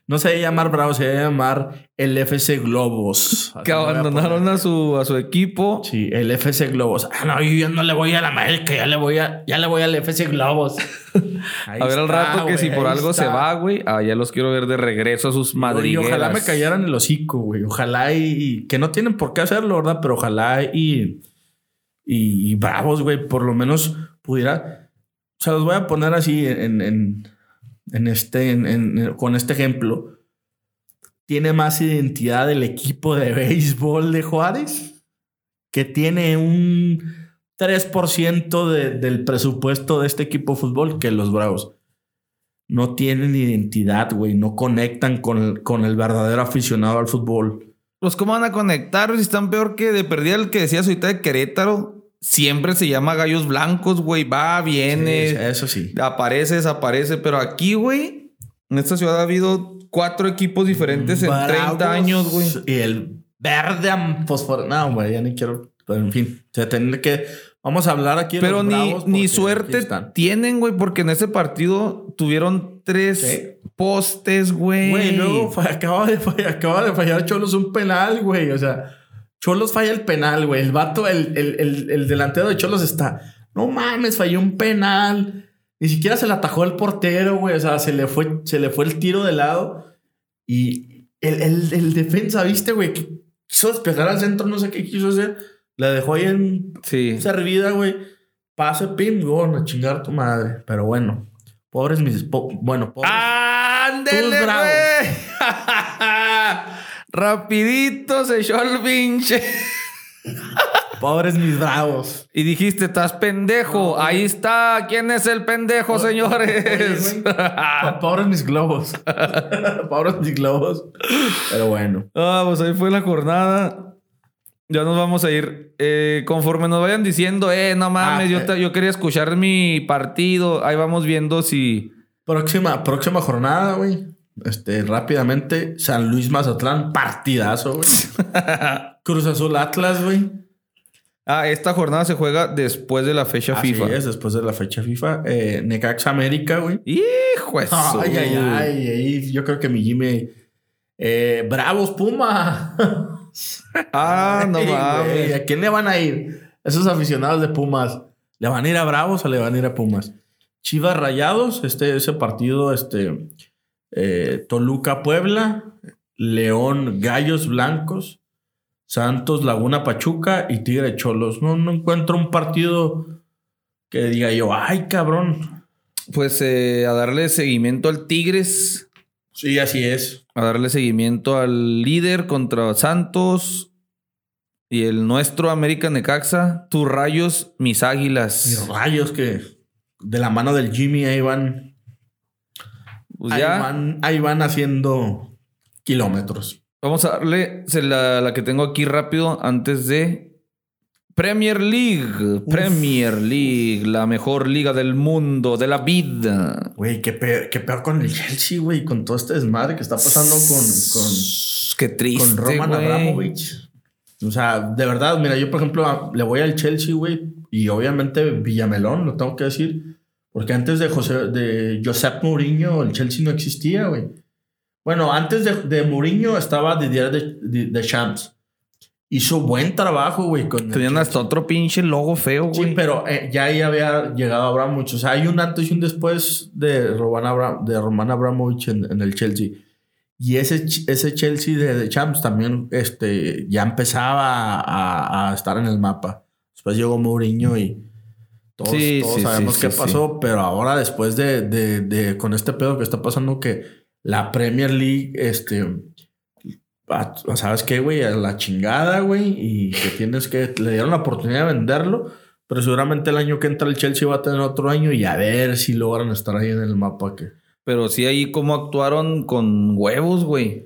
No se debe llamar Bravos, se debe llamar el FC Globos. Así Que a abandonaron a su, a su equipo. Sí, el FC Globos. Ah, no, yo no le voy a la América, ya le voy a, ya le voy al FC Globos. A ver al está, rato que si por algo se va, güey, ah, ya los quiero ver de regreso a sus Y madrigueras. ojalá me callaran el hocico, güey. Ojalá y, y- que no tienen por qué hacerlo, ¿verdad? Pero ojalá y, y, y bravos, güey, por lo menos pudiera. O sea, los voy a poner así en, en, en este, con este ejemplo. Tiene más identidad el equipo de béisbol de Juárez, que tiene un 3% de- del presupuesto de este equipo de fútbol que los Bravos no tienen identidad, güey. No conectan con el, con el verdadero aficionado al fútbol. Pues, ¿cómo van a conectar si están peor que de perdida el que decías ahorita de Querétaro? Siempre se llama Gallos Blancos, güey. Va, viene, Sí, eso sí. aparece, desaparece. Pero aquí, güey, en esta ciudad ha habido cuatro equipos diferentes en 30 Bravos años, güey. Y el verde fosforo. No, güey, ya ni quiero. Pero en fin, se tiene que. Vamos a hablar aquí de Pero los ni, Bravos ni suerte tienen, güey, porque en ese partido tuvieron tres Sí. postes, güey. Güey, luego acaba de, fallar, acaba de fallar Cholos un penal, güey. O sea, Cholos falla el penal, güey. El vato, el, el, el, el delantero de Cholos está. No mames, falló un penal. Ni siquiera se le atajó el portero, güey. O sea, se le fue, se le fue el tiro de lado. Y el, el, el defensa, ¿viste, güey? Que quiso despejar al centro, no sé qué quiso hacer. La dejó ahí en Sí. servida, güey. Pase, pim, gol, a chingar tu madre. Pero bueno, pobres mis. po- bueno, pobres. ¡Ándele, güey! Rapidito se echó el pinche. Pobres mis bravos. Y dijiste, estás pendejo. Ahí está. ¿Quién es el pendejo, Oye, señores? güey. Pobres mis globos. Pobres mis globos. Pero bueno. ah, pues ahí fue la jornada. Ya nos vamos a ir. Eh, conforme nos vayan diciendo, eh, no mames, Ah, yo, eh. te- yo quería escuchar mi partido. Ahí vamos viendo si. Próxima, próxima jornada, güey. Este, rápidamente, San Luis Mazatlán, partidazo, güey. Cruz Azul Atlas, güey. Ah, esta jornada se juega después de la fecha Así FIFA. es, después de la fecha FIFA. Eh, Necaxa América, güey. Hijo de Ay, ay, ay, ay. Yo creo que mi Jimmy. Eh, Bravos Puma. Ah, no mames. ¿A quién le van a ir? Esos aficionados de Pumas. ¿Le van a ir a Bravos o le van a ir a Pumas? Chivas Rayados, este, ese partido, este, eh, Toluca Puebla, León Gallos Blancos, Santos Laguna Pachuca y Tigre Cholos. No, no encuentro un partido que diga yo, ay cabrón. Pues eh, a darle seguimiento al Tigres. Sí, así es. A darle seguimiento al líder contra Santos. Y el nuestro América Necaxa. Tus rayos, mis Mis águilas. rayos que de la mano del Jimmy ahí van, Pues ahí ya. van, ahí van haciendo kilómetros. Vamos a darle la, la que tengo aquí rápido antes de. Premier League. Premier League. La mejor liga del mundo, de la vida. Güey, qué peor, qué peor con el Chelsea, güey, con todo este desmadre que está pasando con, Qué triste. con Roman. Abramovich. O sea, de verdad, mira, yo por ejemplo le voy al Chelsea, güey, y obviamente Villamelón, lo tengo que decir, porque antes de José, de Josep Mourinho, el Chelsea no existía, güey. Bueno, antes de, de Mourinho estaba Didier de, de, de Champs. Hizo buen trabajo, güey, Tenían hasta otro pinche logo feo, güey. Sí, pero eh, ya ahí había llegado Abramovich. O sea, hay un antes y un después de Roman, Abra- de Roman Abramovich en, en el Chelsea. Y ese, ese Chelsea de, de Champs también este, ya empezaba a, a estar en el mapa. Después llegó Mourinho y todos, Sí, todos sí, sabemos sí, qué pasó. Pero ahora, después de, de, de- con este pedo que está pasando, que la Premier League, este, a- ¿sabes qué, güey? A la chingada, güey. Y que tienes que, le dieron la oportunidad de venderlo. Pero seguramente el año que entra el Chelsea va a tener otro año y a ver si logran estar ahí en el mapa. Que... Pero sí ahí como actuaron con huevos, güey.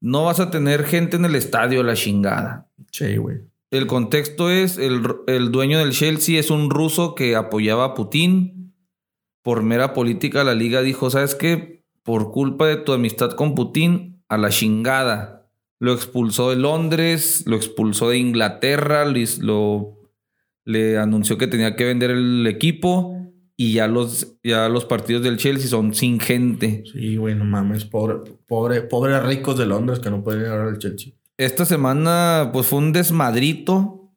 No vas a tener gente en el estadio, la chingada. Sí, güey. El contexto es, el, el dueño del Chelsea es un ruso que apoyaba a Putin. Por mera política la liga dijo, ¿sabes qué? Por culpa de tu amistad con Putin, a la chingada. Lo expulsó de Londres, lo expulsó de Inglaterra, lo, le anunció que tenía que vender el equipo y ya los, ya los partidos del Chelsea son sin gente. Sí, güey, no mames, pobre, pobre, pobre ricos de Londres que no pueden ir al Chelsea. Esta semana, pues fue un desmadrito.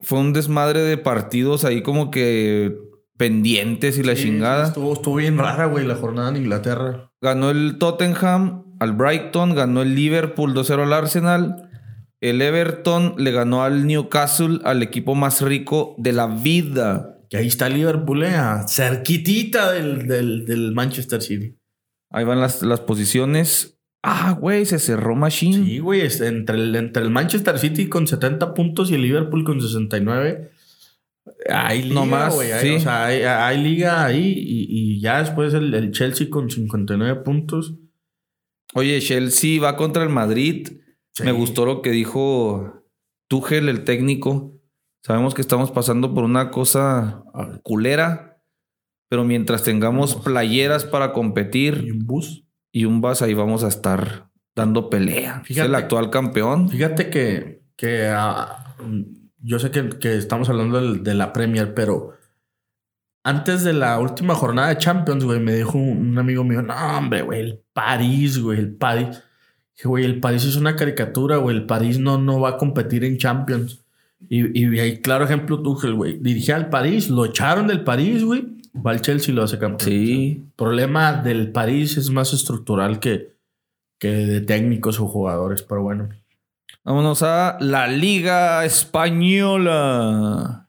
Fue un desmadre de partidos ahí como que pendientes y la chingada. Estuvo, estuvo bien rara, güey, la jornada en Inglaterra. Ganó el Tottenham al Brighton, ganó el Liverpool 2-0 al Arsenal. El Everton le ganó al Newcastle, al equipo más rico de la vida. Y ahí está Liverpool, eh, cerquitita del, del, Manchester City. Ahí van las, las posiciones. Ah, güey, se cerró Machine. Sí, güey, entre el, entre el Manchester City con 70 puntos y el Liverpool con 69. Hay liga, más, güey. Hay, o sea, hay, liga ahí y, ya después el, Chelsea con 59 puntos. Oye, Chelsea va contra el Madrid. Me gustó lo que dijo Tuchel, el técnico. Sabemos que estamos pasando por una cosa culera, pero mientras tengamos playeras para competir y un bus y un bus, ahí vamos a estar dando pelea. Fíjate, es el actual campeón. Fíjate que, que ah, yo sé que, estamos hablando de, la Premier, pero antes de la última jornada de Champions, güey, me dijo un, amigo mío, no, hombre, güey, el París, güey, el París. Dije, güey, el París es una caricatura, güey, el París no, no va a competir en Champions. Y, y hay claro ejemplo Tuchel, güey. Dirigía al París, lo echaron del París, güey. Va al Chelsea y lo hace campeón. Sí. El problema del París es más estructural que, que de técnicos o jugadores, pero bueno. Vámonos a la Liga Española.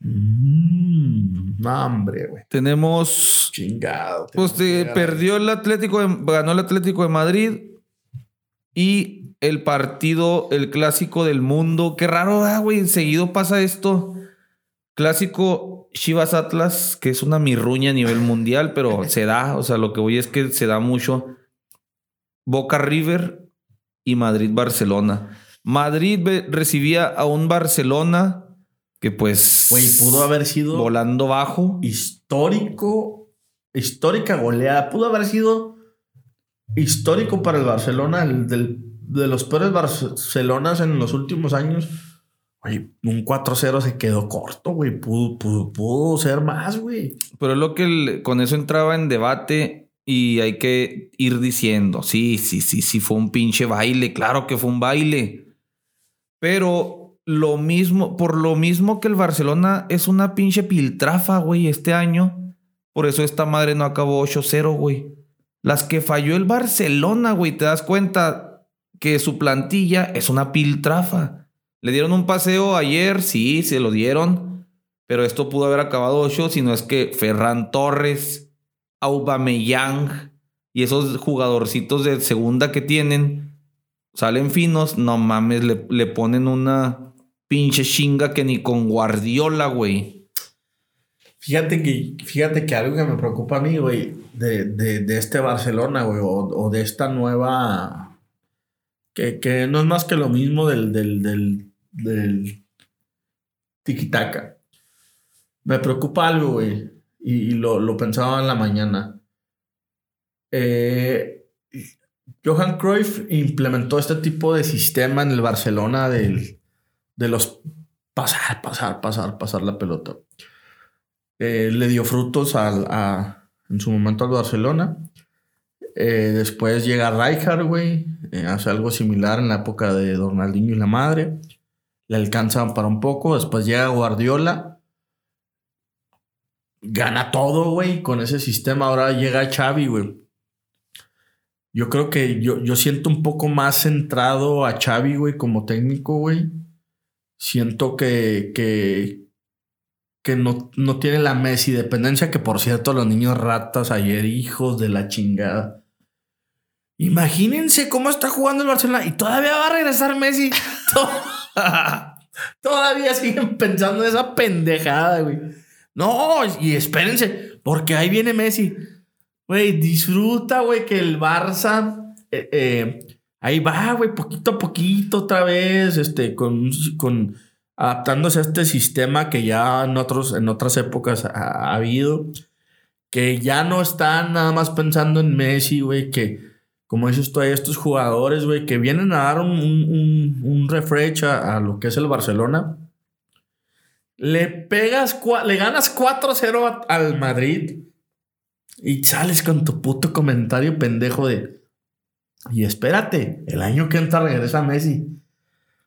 Mmm, hambre, güey. Tenemos. Chingado. Pues perdió el Atlético, ganó el Atlético de Madrid. Y el partido, el clásico del mundo. Qué raro, güey. Seguido pasa esto. Clásico Chivas Atlas, que es una mirruña a nivel mundial, pero se da. O sea, lo que voy es que se da mucho. Boca River y Madrid Barcelona. Madrid recibía a un Barcelona que pues güey pudo haber sido volando bajo, histórico, histórica goleada, pudo haber sido histórico para el Barcelona, el de los peores Barcelonas en los últimos años. Güey, un 4-0 se quedó corto, güey. Pudo, pudo, ser más, güey. Pero es lo que con eso entraba en debate y hay que ir diciendo, sí, sí, sí, sí, fue un pinche baile, claro que fue un baile. Pero lo mismo, por lo mismo que el Barcelona es una pinche piltrafa, güey, este año. Por eso esta madre no acabó 8-0, güey. Las que falló el Barcelona, güey, te das cuenta que su plantilla es una piltrafa. Le dieron un paseo ayer, sí, se lo dieron. Pero esto pudo haber acabado 8 si no es que Ferran Torres, Aubameyang y esos jugadorcitos de segunda que tienen salen finos, no mames, le, ponen una pinche chinga que ni con Guardiola, güey. Fíjate que, fíjate que algo que me preocupa a mí, güey, de, este Barcelona, güey, o, de esta nueva. Que, que, no es más que lo mismo del, del, del, del Me preocupa algo, güey y, lo, pensaba en la mañana. Eh, Johan Cruyff implementó este tipo de sistema en el Barcelona del, de los pasar, pasar, pasar, pasar la pelota. Eh, le dio frutos a, en su momento al Barcelona. Eh, después llega Rijkaard, güey. hace algo similar en la época de Donaldinho y la madre. Le alcanzan para un poco. Después llega Guardiola gana todo, güey, con ese sistema. Ahora llega Xavi, güey. Yo creo que yo, yo siento un poco más centrado a Xavi, güey, como técnico, güey. Siento que, que, que no, no tiene la Messi dependencia, que por cierto, los niños ratas ayer, hijos de la chingada. Imagínense cómo está jugando el Barcelona y todavía va a regresar Messi. Todavía siguen pensando en esa pendejada, güey. No, y espérense, porque ahí viene Messi. Güey, disfruta, güey, que el Barça. eh, eh, ahí va, güey, poquito a poquito otra vez, este, con, adaptándose a este sistema que ya en, otros, en otras épocas ha, ha habido. Que ya no están nada más pensando en Messi, güey, que como dices tú, hay estos jugadores, güey, que vienen a dar un, un, un- refresh a, a lo que es el Barcelona. Le pegas, le ganas 4-0 a- al Madrid y sales con tu puto comentario pendejo de. Y espérate, el año que entra regresa Messi.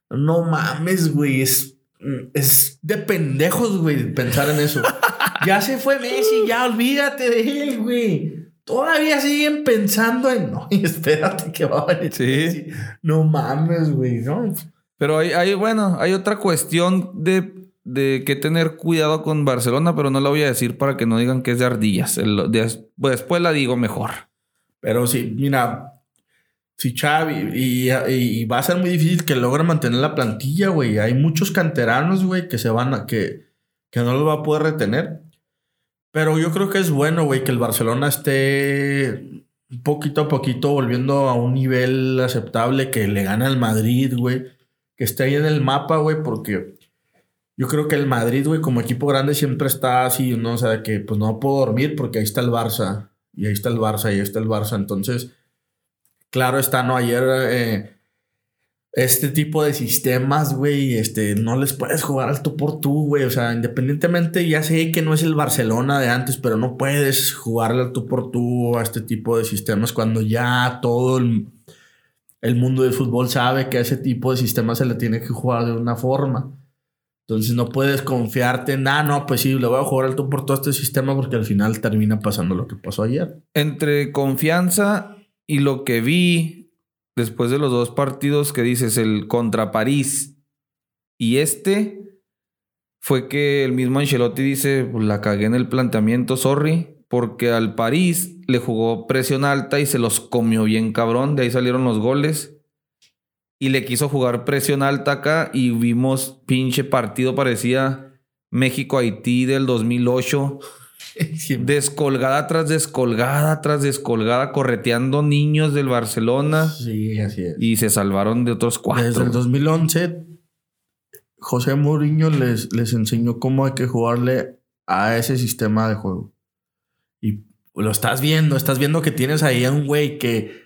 No mames, güey, es, es de pendejos, güey, pensar en eso. ya se fue Messi, ya olvídate de él, güey. Todavía siguen pensando en. No, y espérate que va a venir. Sí. No mames, güey, no. Pero hay, hay, bueno, hay otra cuestión de, de que tener cuidado con Barcelona, pero no la voy a decir para que no digan que es de ardillas. El- pues después la digo mejor. Pero sí, mira, si Xavi, y, y- y va a ser muy difícil que logre mantener la plantilla, güey. Hay muchos canteranos, güey, que se van a, que, que no los va a poder retener. Pero yo creo que es bueno, güey, que el Barcelona esté poquito a poquito volviendo a un nivel aceptable, que le gane al Madrid, güey. Que esté ahí en el mapa, güey, porque yo creo que el Madrid, güey, como equipo grande siempre está así, ¿no? O sea, que pues no puedo dormir porque ahí está el Barça. Y ahí está el Barça, y ahí está el Barça. Entonces, claro está, ¿no? Ayer eh, este tipo de sistemas, güey, este, no les puedes jugar al tú por tú, güey. O sea, independientemente, ya sé que no es el Barcelona de antes, pero no puedes jugarle al tú por tú a este tipo de sistemas cuando ya todo el, el mundo del fútbol sabe que a ese tipo de sistemas se le tiene que jugar de una forma. Entonces no puedes confiarte en, ah, no, pues sí, le voy a jugar al tú por todo este sistema porque al final termina pasando lo que pasó ayer. Entre confianza y lo que vi después de los dos partidos que dices, el contra París y este, fue que el mismo Ancelotti dice, "Pues, la cagué en el planteamiento, sorry, porque al París le jugó presión alta y se los comió bien cabrón, de ahí salieron los goles. Y le quiso jugar presión alta acá y vimos pinche partido parecía México-Haití del 2008. Descolgada tras descolgada tras descolgada, correteando niños del Barcelona Sí, así es. y se salvaron de otros cuatro. Desde el 2011, José Mourinho les, les enseñó cómo hay que jugarle a ese sistema de juego. Y lo estás viendo, estás viendo que tienes ahí a un güey que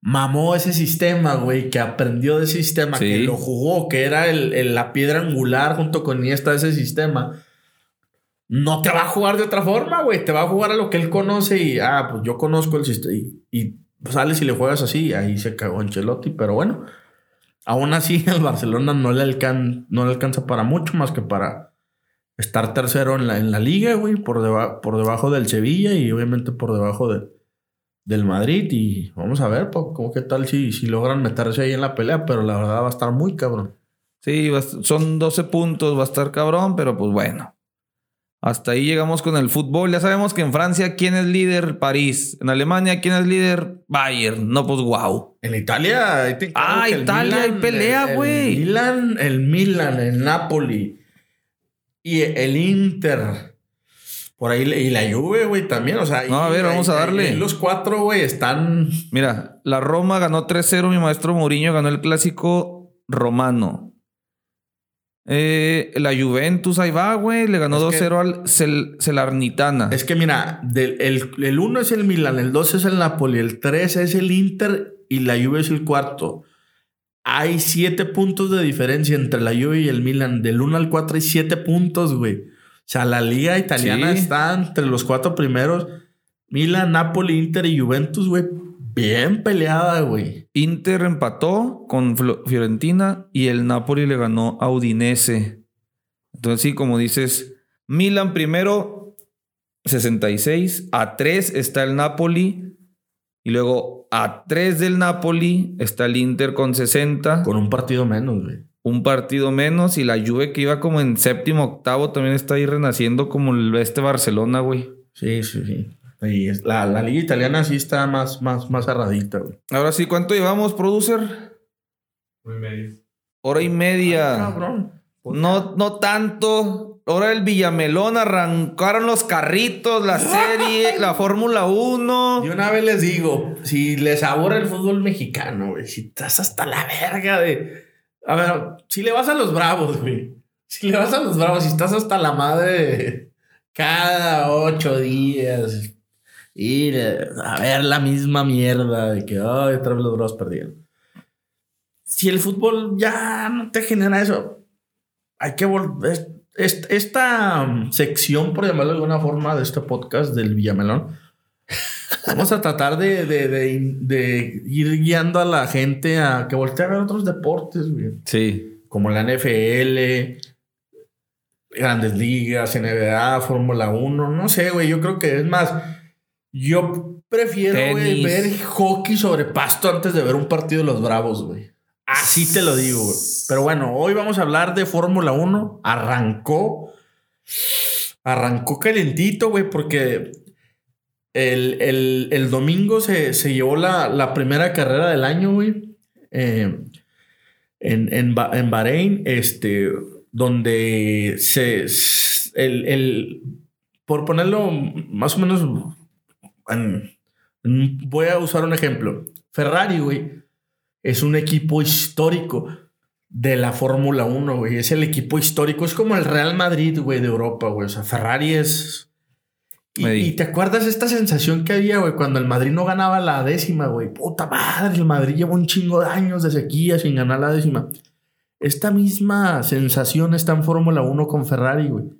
mamó ese sistema, güey, que aprendió de ese sistema, Sí. que lo jugó, que era el- el- la piedra angular junto con Iniesta de ese sistema. No te va a jugar de otra forma, güey. Te va a jugar a lo que él conoce y, ah, pues yo conozco el sistema. Y, sales y le juegas así. Ahí se cagó Ancelotti, pero bueno. Aún así, el Barcelona no le, alcan no le alcanza para mucho más que para estar tercero en la, en la liga, güey, por, deba- por debajo del Sevilla y obviamente por debajo de- del Madrid. Y vamos a ver, po, cómo qué tal si, si logran meterse ahí en la pelea, pero la verdad va a estar muy cabrón. Sí, son 12 puntos, va a estar cabrón, pero pues bueno. Hasta ahí llegamos con el fútbol. Ya sabemos que en Francia, ¿quién es líder? París. En Alemania, ¿quién es líder? Bayern. No, pues wow. En Italia, ahí te Ah, Italia, hay pelea, el- el güey. Milan, el Milan, el Napoli y el Inter. Por ahí, y la Juve, güey, también. O sea, No, a ver, vamos a darle. los cuatro, güey, están. Mira, la Roma ganó 3-0. Mi maestro Mourinho ganó el clásico romano. Eh, la Juventus ahí va, güey. Le ganó Es que- 2-0 al Cel- Celarnitana. Es que mira, del, el, el uno es el Milan, el dos es el Napoli, el tres es el Inter y la Juve es el cuarto. Hay siete puntos de diferencia entre la Juve y el Milan. Del 1 al 4 hay siete puntos, güey. O sea, la liga italiana Sí. está entre los cuatro primeros. Milan, Napoli, Inter y Juventus, güey. Bien peleada, güey. Inter empató con Fiorentina y el Napoli le ganó a Udinese. Entonces, sí, como dices, Milan primero, 66. A 3 está el Napoli. Y luego a 3 del Napoli está el Inter con 60. Con un partido menos, güey. Un partido menos. Y la Juve que iba como en séptimo, octavo, también está ahí renaciendo como el este Barcelona, güey. Sí, sí, sí. Y es- la, la liga italiana sí está más, más, más cerradita, güey. Ahora sí, ¿cuánto llevamos, producer? Muy medio. Hora y media. Cabrón. no, no tanto. Ahora el Villamelón arrancaron los carritos, la serie, la Fórmula 1. Y una vez les digo, si les aburre el fútbol mexicano, güey, si estás hasta la verga de. A ver, si le vas a los bravos, güey. Si le vas a los bravos, si estás hasta la madre cada ocho días, ir a ver la misma mierda de que, ay, otra vez los bravos perdieron. Si el fútbol ya no te genera eso, hay que volver. Esta um, sección, por llamarlo de alguna forma, de este podcast del Villamelón, vamos a tratar de, de, ir guiando a la gente a que voltee a ver otros deportes, güey. Sí. Como la NFL, Grandes Ligas, NBA, Fórmula 1, no sé, güey. Yo creo que es más. Yo prefiero ver hockey sobre pasto antes de ver un partido de los Bravos, güey. Así te lo digo, güey. Pero bueno, hoy vamos a hablar de Fórmula 1. Arrancó. Arrancó calentito, güey, porque el, domingo se, llevó la, primera carrera del año, güey. Eh, en, en, en Bahrein, este donde se, el, por ponerlo más o menos, voy a usar un ejemplo. Ferrari, güey, es un equipo histórico de la Fórmula 1, güey. Es el equipo histórico, es como el Real Madrid, güey, de Europa, güey. O sea, Ferrari es... Y, y, te acuerdas esta sensación que había, güey, cuando el Madrid no ganaba la décima, güey. Puta madre, el Madrid lleva un chingo de años de sequía sin ganar la décima. Esta misma sensación está en Fórmula 1 con Ferrari, güey.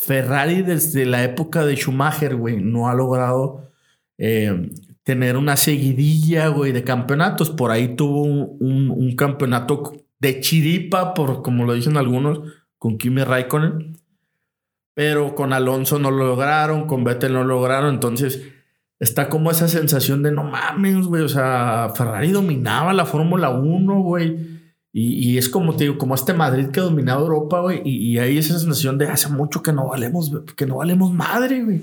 Ferrari desde la época de Schumacher, güey, no ha logrado eh, tener una seguidilla, güey, de campeonatos. Por ahí tuvo un, campeonato de chiripa, por como lo dicen algunos, con Kimi Raikkonen. Pero con Alonso no lo lograron, con Vettel no lo lograron. Entonces está como esa sensación de no mames, güey. O sea, Ferrari dominaba la Fórmula 1, güey y, es como te digo, como este Madrid que ha dominado Europa, güey. Y, y, hay esa sensación de hace mucho que no valemos, que no valemos madre, güey.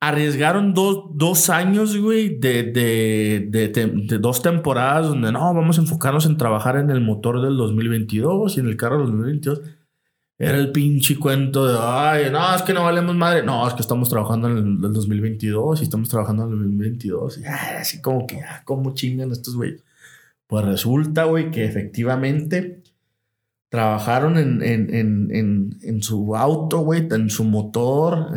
Arriesgaron dos, dos años, güey, de, de, de, de, dos temporadas donde no, vamos a enfocarnos en trabajar en el motor del 2022 y en el carro del 2022. Era el pinche cuento de, ay, no, es que no valemos madre. No, es que estamos trabajando en el, 2022 y estamos trabajando en el 2022. Y, así como que, ah, ¿cómo chingan estos güeyes? Pues resulta, güey, que efectivamente trabajaron en, su auto, güey, en su motor,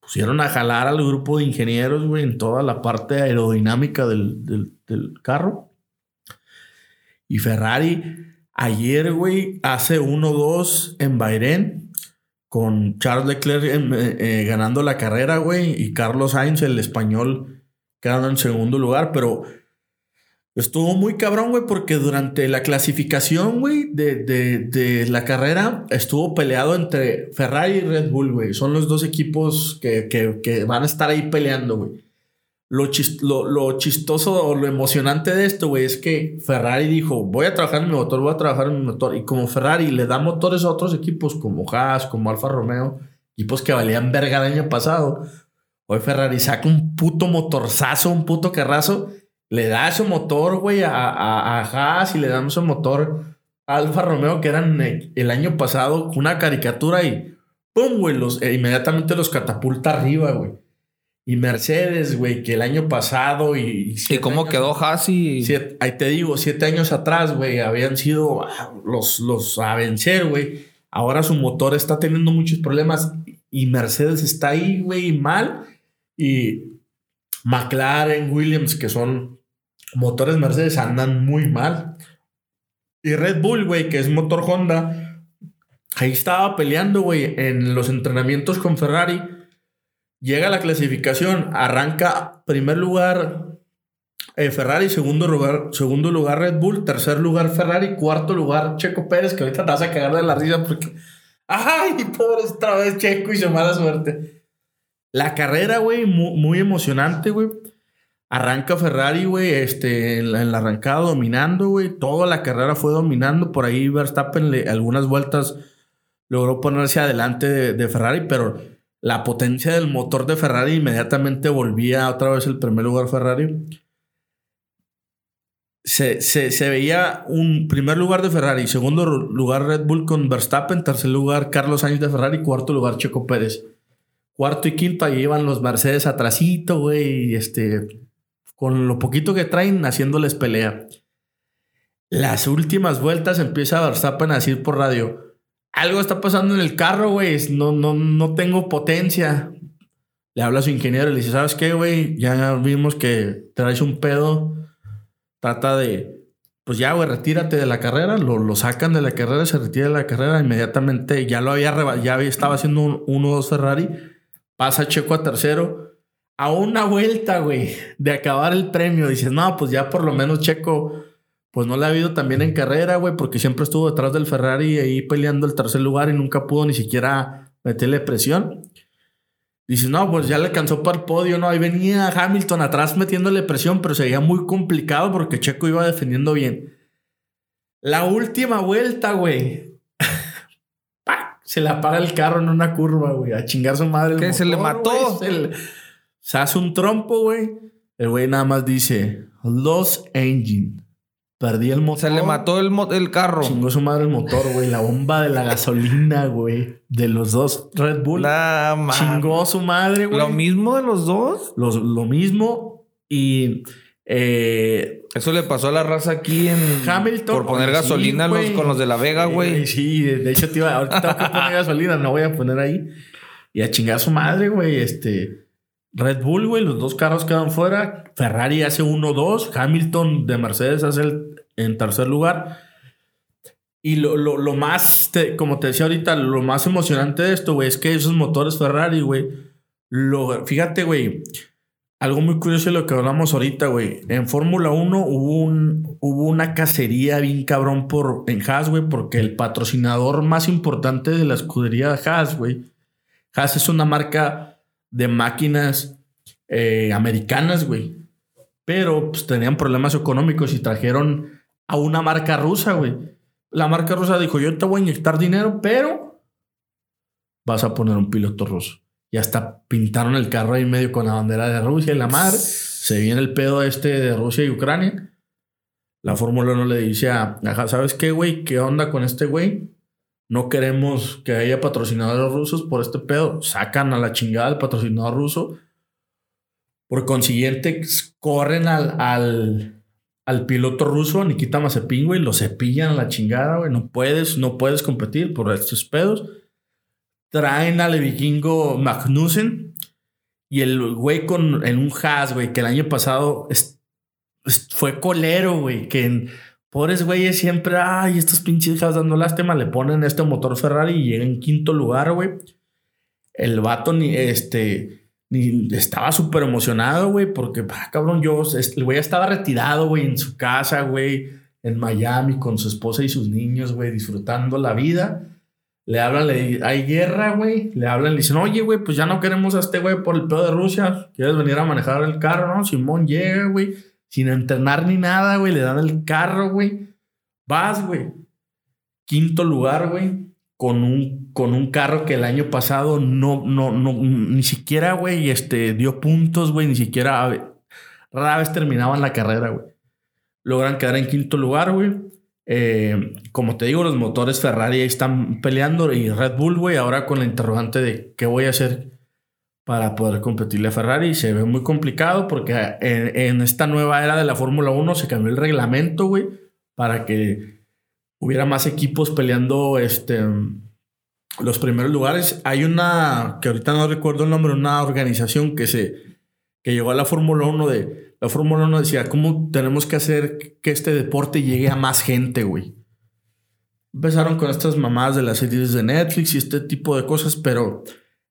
pusieron a jalar al grupo de ingenieros, güey, en toda la parte aerodinámica del, carro. Y Ferrari ayer, güey, hace 1-2 en Bahrein con Charles Leclerc eh, eh, ganando la carrera, güey, y Carlos Sainz, el español, quedando en segundo lugar, pero Estuvo muy cabrón, güey, porque durante la clasificación, güey, de, de, la carrera, estuvo peleado entre Ferrari y Red Bull, güey. Son los dos equipos que, que, van a estar ahí peleando, güey. Lo, lo, chistoso o lo emocionante de esto, güey, es que Ferrari dijo, voy a trabajar en mi motor, voy a trabajar en mi motor. Y como Ferrari le da motores a otros equipos como Haas, como Alfa Romeo, equipos que valían verga el año pasado, hoy Ferrari saca un puto motorzazo, un puto carrazo le da su motor, güey, a, a, Haas y le damos su motor a Alfa Romeo, que eran el año pasado, una caricatura y ¡pum! güey, los, e inmediatamente los catapulta arriba, güey. Y Mercedes, güey, que el año pasado y... ¿Y cómo quedó Haas y...? ahí te digo, siete años atrás, güey, habían sido ah, los, los a vencer, güey. Ahora su motor está teniendo muchos problemas y Mercedes está ahí, güey, mal. Y McLaren, Williams, que son motores Mercedes andan muy mal. Y Red Bull, güey, que es motor Honda, ahí estaba peleando, güey, en los entrenamientos con Ferrari. Llega la clasificación, arranca primer lugar eh, Ferrari, segundo lugar, segundo lugar Red Bull, tercer lugar Ferrari, cuarto lugar Checo Pérez, que ahorita te vas a cagar de la risa porque, ay, pobre otra vez Checo y su mala suerte. La carrera, güey, muy, muy emocionante, güey. Arranca Ferrari, güey, este, en la, arrancada dominando, güey. Toda la carrera fue dominando. Por ahí Verstappen le, algunas vueltas logró ponerse adelante de, Ferrari, pero la potencia del motor de Ferrari inmediatamente volvía otra vez el primer lugar Ferrari. se, se, veía un primer lugar de Ferrari, segundo lugar Red Bull con Verstappen, tercer lugar Carlos Sainz de Ferrari, cuarto lugar Checo Pérez. Cuarto y quinto, ahí iban los Mercedes atrasito, güey, este, con lo poquito que traen, haciéndoles pelea. Las últimas vueltas empieza Verstappen a decir por radio, algo está pasando en el carro, güey, no, no, no tengo potencia. Le habla a su ingeniero y le dice, ¿sabes qué, güey? Ya vimos que traes un pedo trata de, pues ya, güey, retírate de la carrera, lo, lo, sacan de la carrera, se retira de la carrera, inmediatamente ya lo había, ya estaba haciendo un 1-2 Ferrari, pasa Checo a tercero, a una vuelta, güey, de acabar el premio, dices, no, pues ya por lo menos Checo, pues no le ha habido también en carrera, güey, porque siempre estuvo detrás del Ferrari ahí peleando el tercer lugar y nunca pudo ni siquiera meterle presión. Dices, no, pues ya le alcanzó para el podio, ¿no? Ahí venía Hamilton atrás metiéndole presión, pero sería muy complicado porque Checo iba defendiendo bien. La última vuelta, güey. se le apaga el carro en una curva, güey. A chingar su madre. ¿Qué? ¿Se le mató? se, hace un trompo, güey. El güey nada más dice, Los Engine. Perdí el motor. Se le mató el, el carro. Chingó su madre el motor, güey. La bomba de la gasolina, güey. De los dos Red Bull. Chingó su madre, güey. ¿Lo mismo de los dos? lo mismo. Y... Eh, Eso le pasó a la raza aquí en Hamilton. Por poner gasolina con los de la Vega, güey. sí, de hecho, te iba, ahorita tengo que poner gasolina, no voy a poner ahí. Y a chingar su madre, güey. Este. Red Bull, güey, los dos carros quedan fuera. Ferrari hace 1-2. Hamilton de Mercedes hace el en tercer lugar. Y lo, lo, más, como te decía ahorita, lo más emocionante de esto, güey, es que esos motores Ferrari, güey, lo, fíjate, güey, algo muy curioso de lo que hablamos ahorita, güey. En Fórmula 1 hubo, un, hubo una cacería bien cabrón por, en Haas, güey, porque el patrocinador más importante de la escudería de Haas, güey, Haas es una marca de máquinas eh, americanas, güey. Pero pues, tenían problemas económicos y trajeron a una marca rusa, güey. La marca rusa dijo, yo te voy a inyectar dinero, pero vas a poner un piloto ruso. Y hasta pintaron el carro ahí medio con la bandera de Rusia y la madre. Se viene el pedo este de Rusia y Ucrania. La Fórmula 1 le dice a, ¿sabes qué, güey? ¿Qué onda con este güey? No queremos que haya patrocinadores rusos por este pedo. Sacan a la chingada al patrocinador ruso. Por consiguiente, corren al, al, al piloto ruso, Nikita Mazepin, güey, lo cepillan a la chingada, güey. No puedes, no puedes competir por estos pedos. Traen al vikingo Magnussen y el güey con, en un Haas, güey, que el año pasado fue colero, güey, que en, pobres güeyes siempre, ay, estos pinches Haas dando lástima, le ponen este motor Ferrari y llega en quinto lugar, güey. El vato, ni este estaba súper emocionado, güey, porque, ah, cabrón, yo, el güey estaba retirado, güey, en su casa, güey, en Miami, con su esposa y sus niños, güey, disfrutando la vida. Le hablan, le hay guerra, güey. Le hablan, le dicen, oye, güey, pues ya no queremos a este güey por el pedo de Rusia. ¿Quieres venir a manejar el carro? No, Simón llega, güey, sin entrenar ni nada, güey. Le dan el carro, güey. Vas, güey. Quinto lugar, güey con un, con un carro que el año pasado no, no, no, ni siquiera, güey, este, dio puntos, güey, ni siquiera, rara vez terminaban la carrera, güey. Logran quedar en quinto lugar, güey. Eh, como te digo, los motores Ferrari están peleando y Red Bull, güey, ahora con la interrogante de qué voy a hacer para poder competirle a Ferrari. Se ve muy complicado porque en, en esta nueva era de la Fórmula 1 se cambió el reglamento, güey, para que hubiera más equipos peleando este, los primeros lugares. Hay una, que ahorita no recuerdo el nombre, una organización que se que llegó a la Fórmula 1 de la Fórmula 1 decía, ¿cómo tenemos que hacer que este deporte llegue a más gente, güey? Empezaron con estas mamadas de las series de Netflix y este tipo de cosas, pero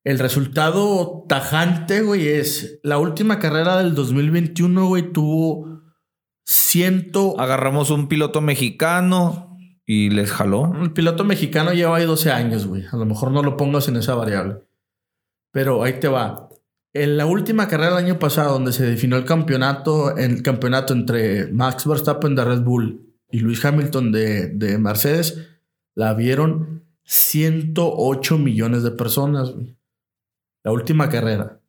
el resultado tajante, güey, es la última carrera del 2021, güey, tuvo ciento... Agarramos un piloto mexicano, y les jaló. El piloto mexicano lleva ahí 12 años, güey. A lo mejor no lo pongas en esa variable. Pero ahí te va. En la última carrera del año pasado, donde se definió el campeonato, el campeonato entre Max Verstappen de Red Bull y Luis Hamilton de, de Mercedes, la vieron 108 millones de personas, güey. La última carrera.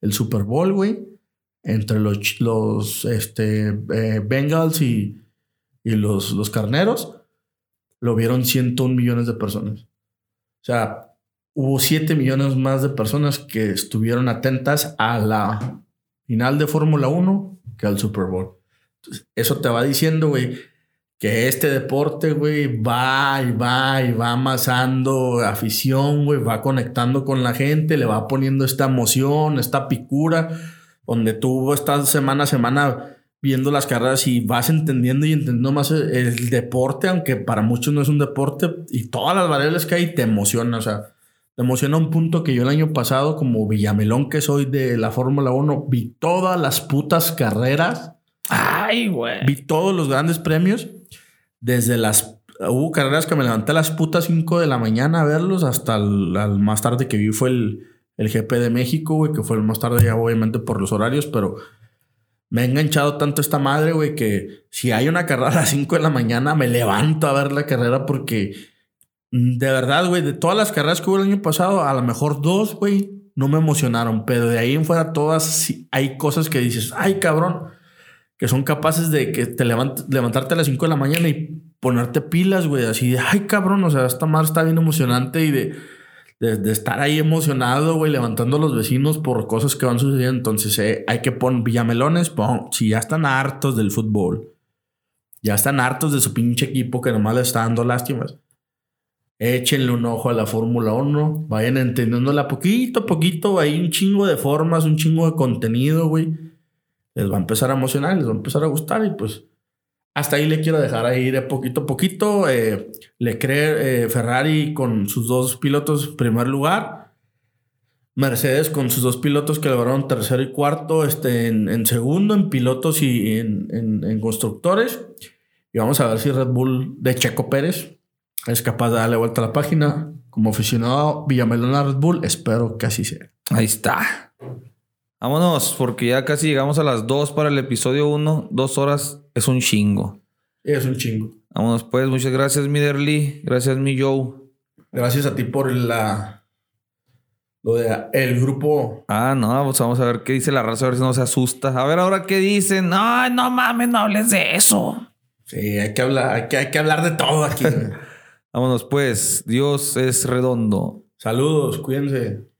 El Super Bowl, güey. entre los, los este, eh, Bengals y, y los, los carneros, lo vieron 101 millones de personas. O sea, hubo 7 millones más de personas que estuvieron atentas a la final de Fórmula 1 que al Super Bowl. Entonces, eso te va diciendo, güey, que este deporte, güey, va y va y va amasando afición, güey, va conectando con la gente, le va poniendo esta emoción, esta picura, donde tú estás semana a semana viendo las carreras y vas entendiendo y entendiendo más el, deporte, aunque para muchos no es un deporte, y todas las variables que hay te emocionan, o sea, te emociona un punto que yo el año pasado, como Villamelón que soy de la Fórmula 1, vi todas las putas carreras. Ay, güey. Vi todos los grandes premios, desde las... Hubo carreras que me levanté a las putas 5 de la mañana a verlos hasta el, al más tarde que vi fue el, el GP de México, güey, que fue el más tarde ya obviamente por los horarios, pero me ha enganchado tanto esta madre, güey, que si hay una carrera a las 5 de la mañana, me levanto a ver la carrera porque mm, de verdad, güey, de todas las carreras que hubo el año pasado, a lo mejor dos, güey, no me emocionaron, pero de ahí en fuera todas hay cosas que dices, ay, cabrón, que son capaces de que te levantarte a las 5 de la mañana y ponerte pilas, güey, así de, ay, cabrón, o sea, esta madre está bien emocionante y de de, estar ahí emocionado, güey, levantando a los vecinos por cosas que van sucediendo. Entonces, eh, hay que poner Villamelones, pon, si ya están hartos del fútbol, ya están hartos de su pinche equipo que nomás le está dando lástimas. Échenle un ojo a la Fórmula 1, vayan entendiéndola poquito a poquito. Hay un chingo de formas, un chingo de contenido, güey. Les va a empezar a emocionar, les va a empezar a gustar y pues hasta ahí le quiero dejar ahí de poquito a poquito. Eh, le cree eh, Ferrari con sus dos pilotos en primer lugar. Mercedes con sus dos pilotos que lograron tercero y cuarto este, en, segundo, en pilotos y en, constructores. Y vamos a ver si Red Bull de Checo Pérez es capaz de darle vuelta a la página. Como aficionado Villamelona Red Bull, espero que así sea. Ahí está. Vámonos, porque ya casi llegamos a las dos para el episodio 1. Dos horas es un chingo. Es un chingo. Vámonos pues. Muchas gracias, mi Derly. Gracias, mi Joe. Gracias a ti por la... Lo de el grupo. Ah, no, pues vamos a ver qué dice la raza, a ver si no se asusta. A ver ahora qué dicen. No, no mames, no hables de eso. Sí, hay que hablar, hay que, hay que hablar de todo aquí. Vámonos pues. Dios es redondo. Saludos, cuídense.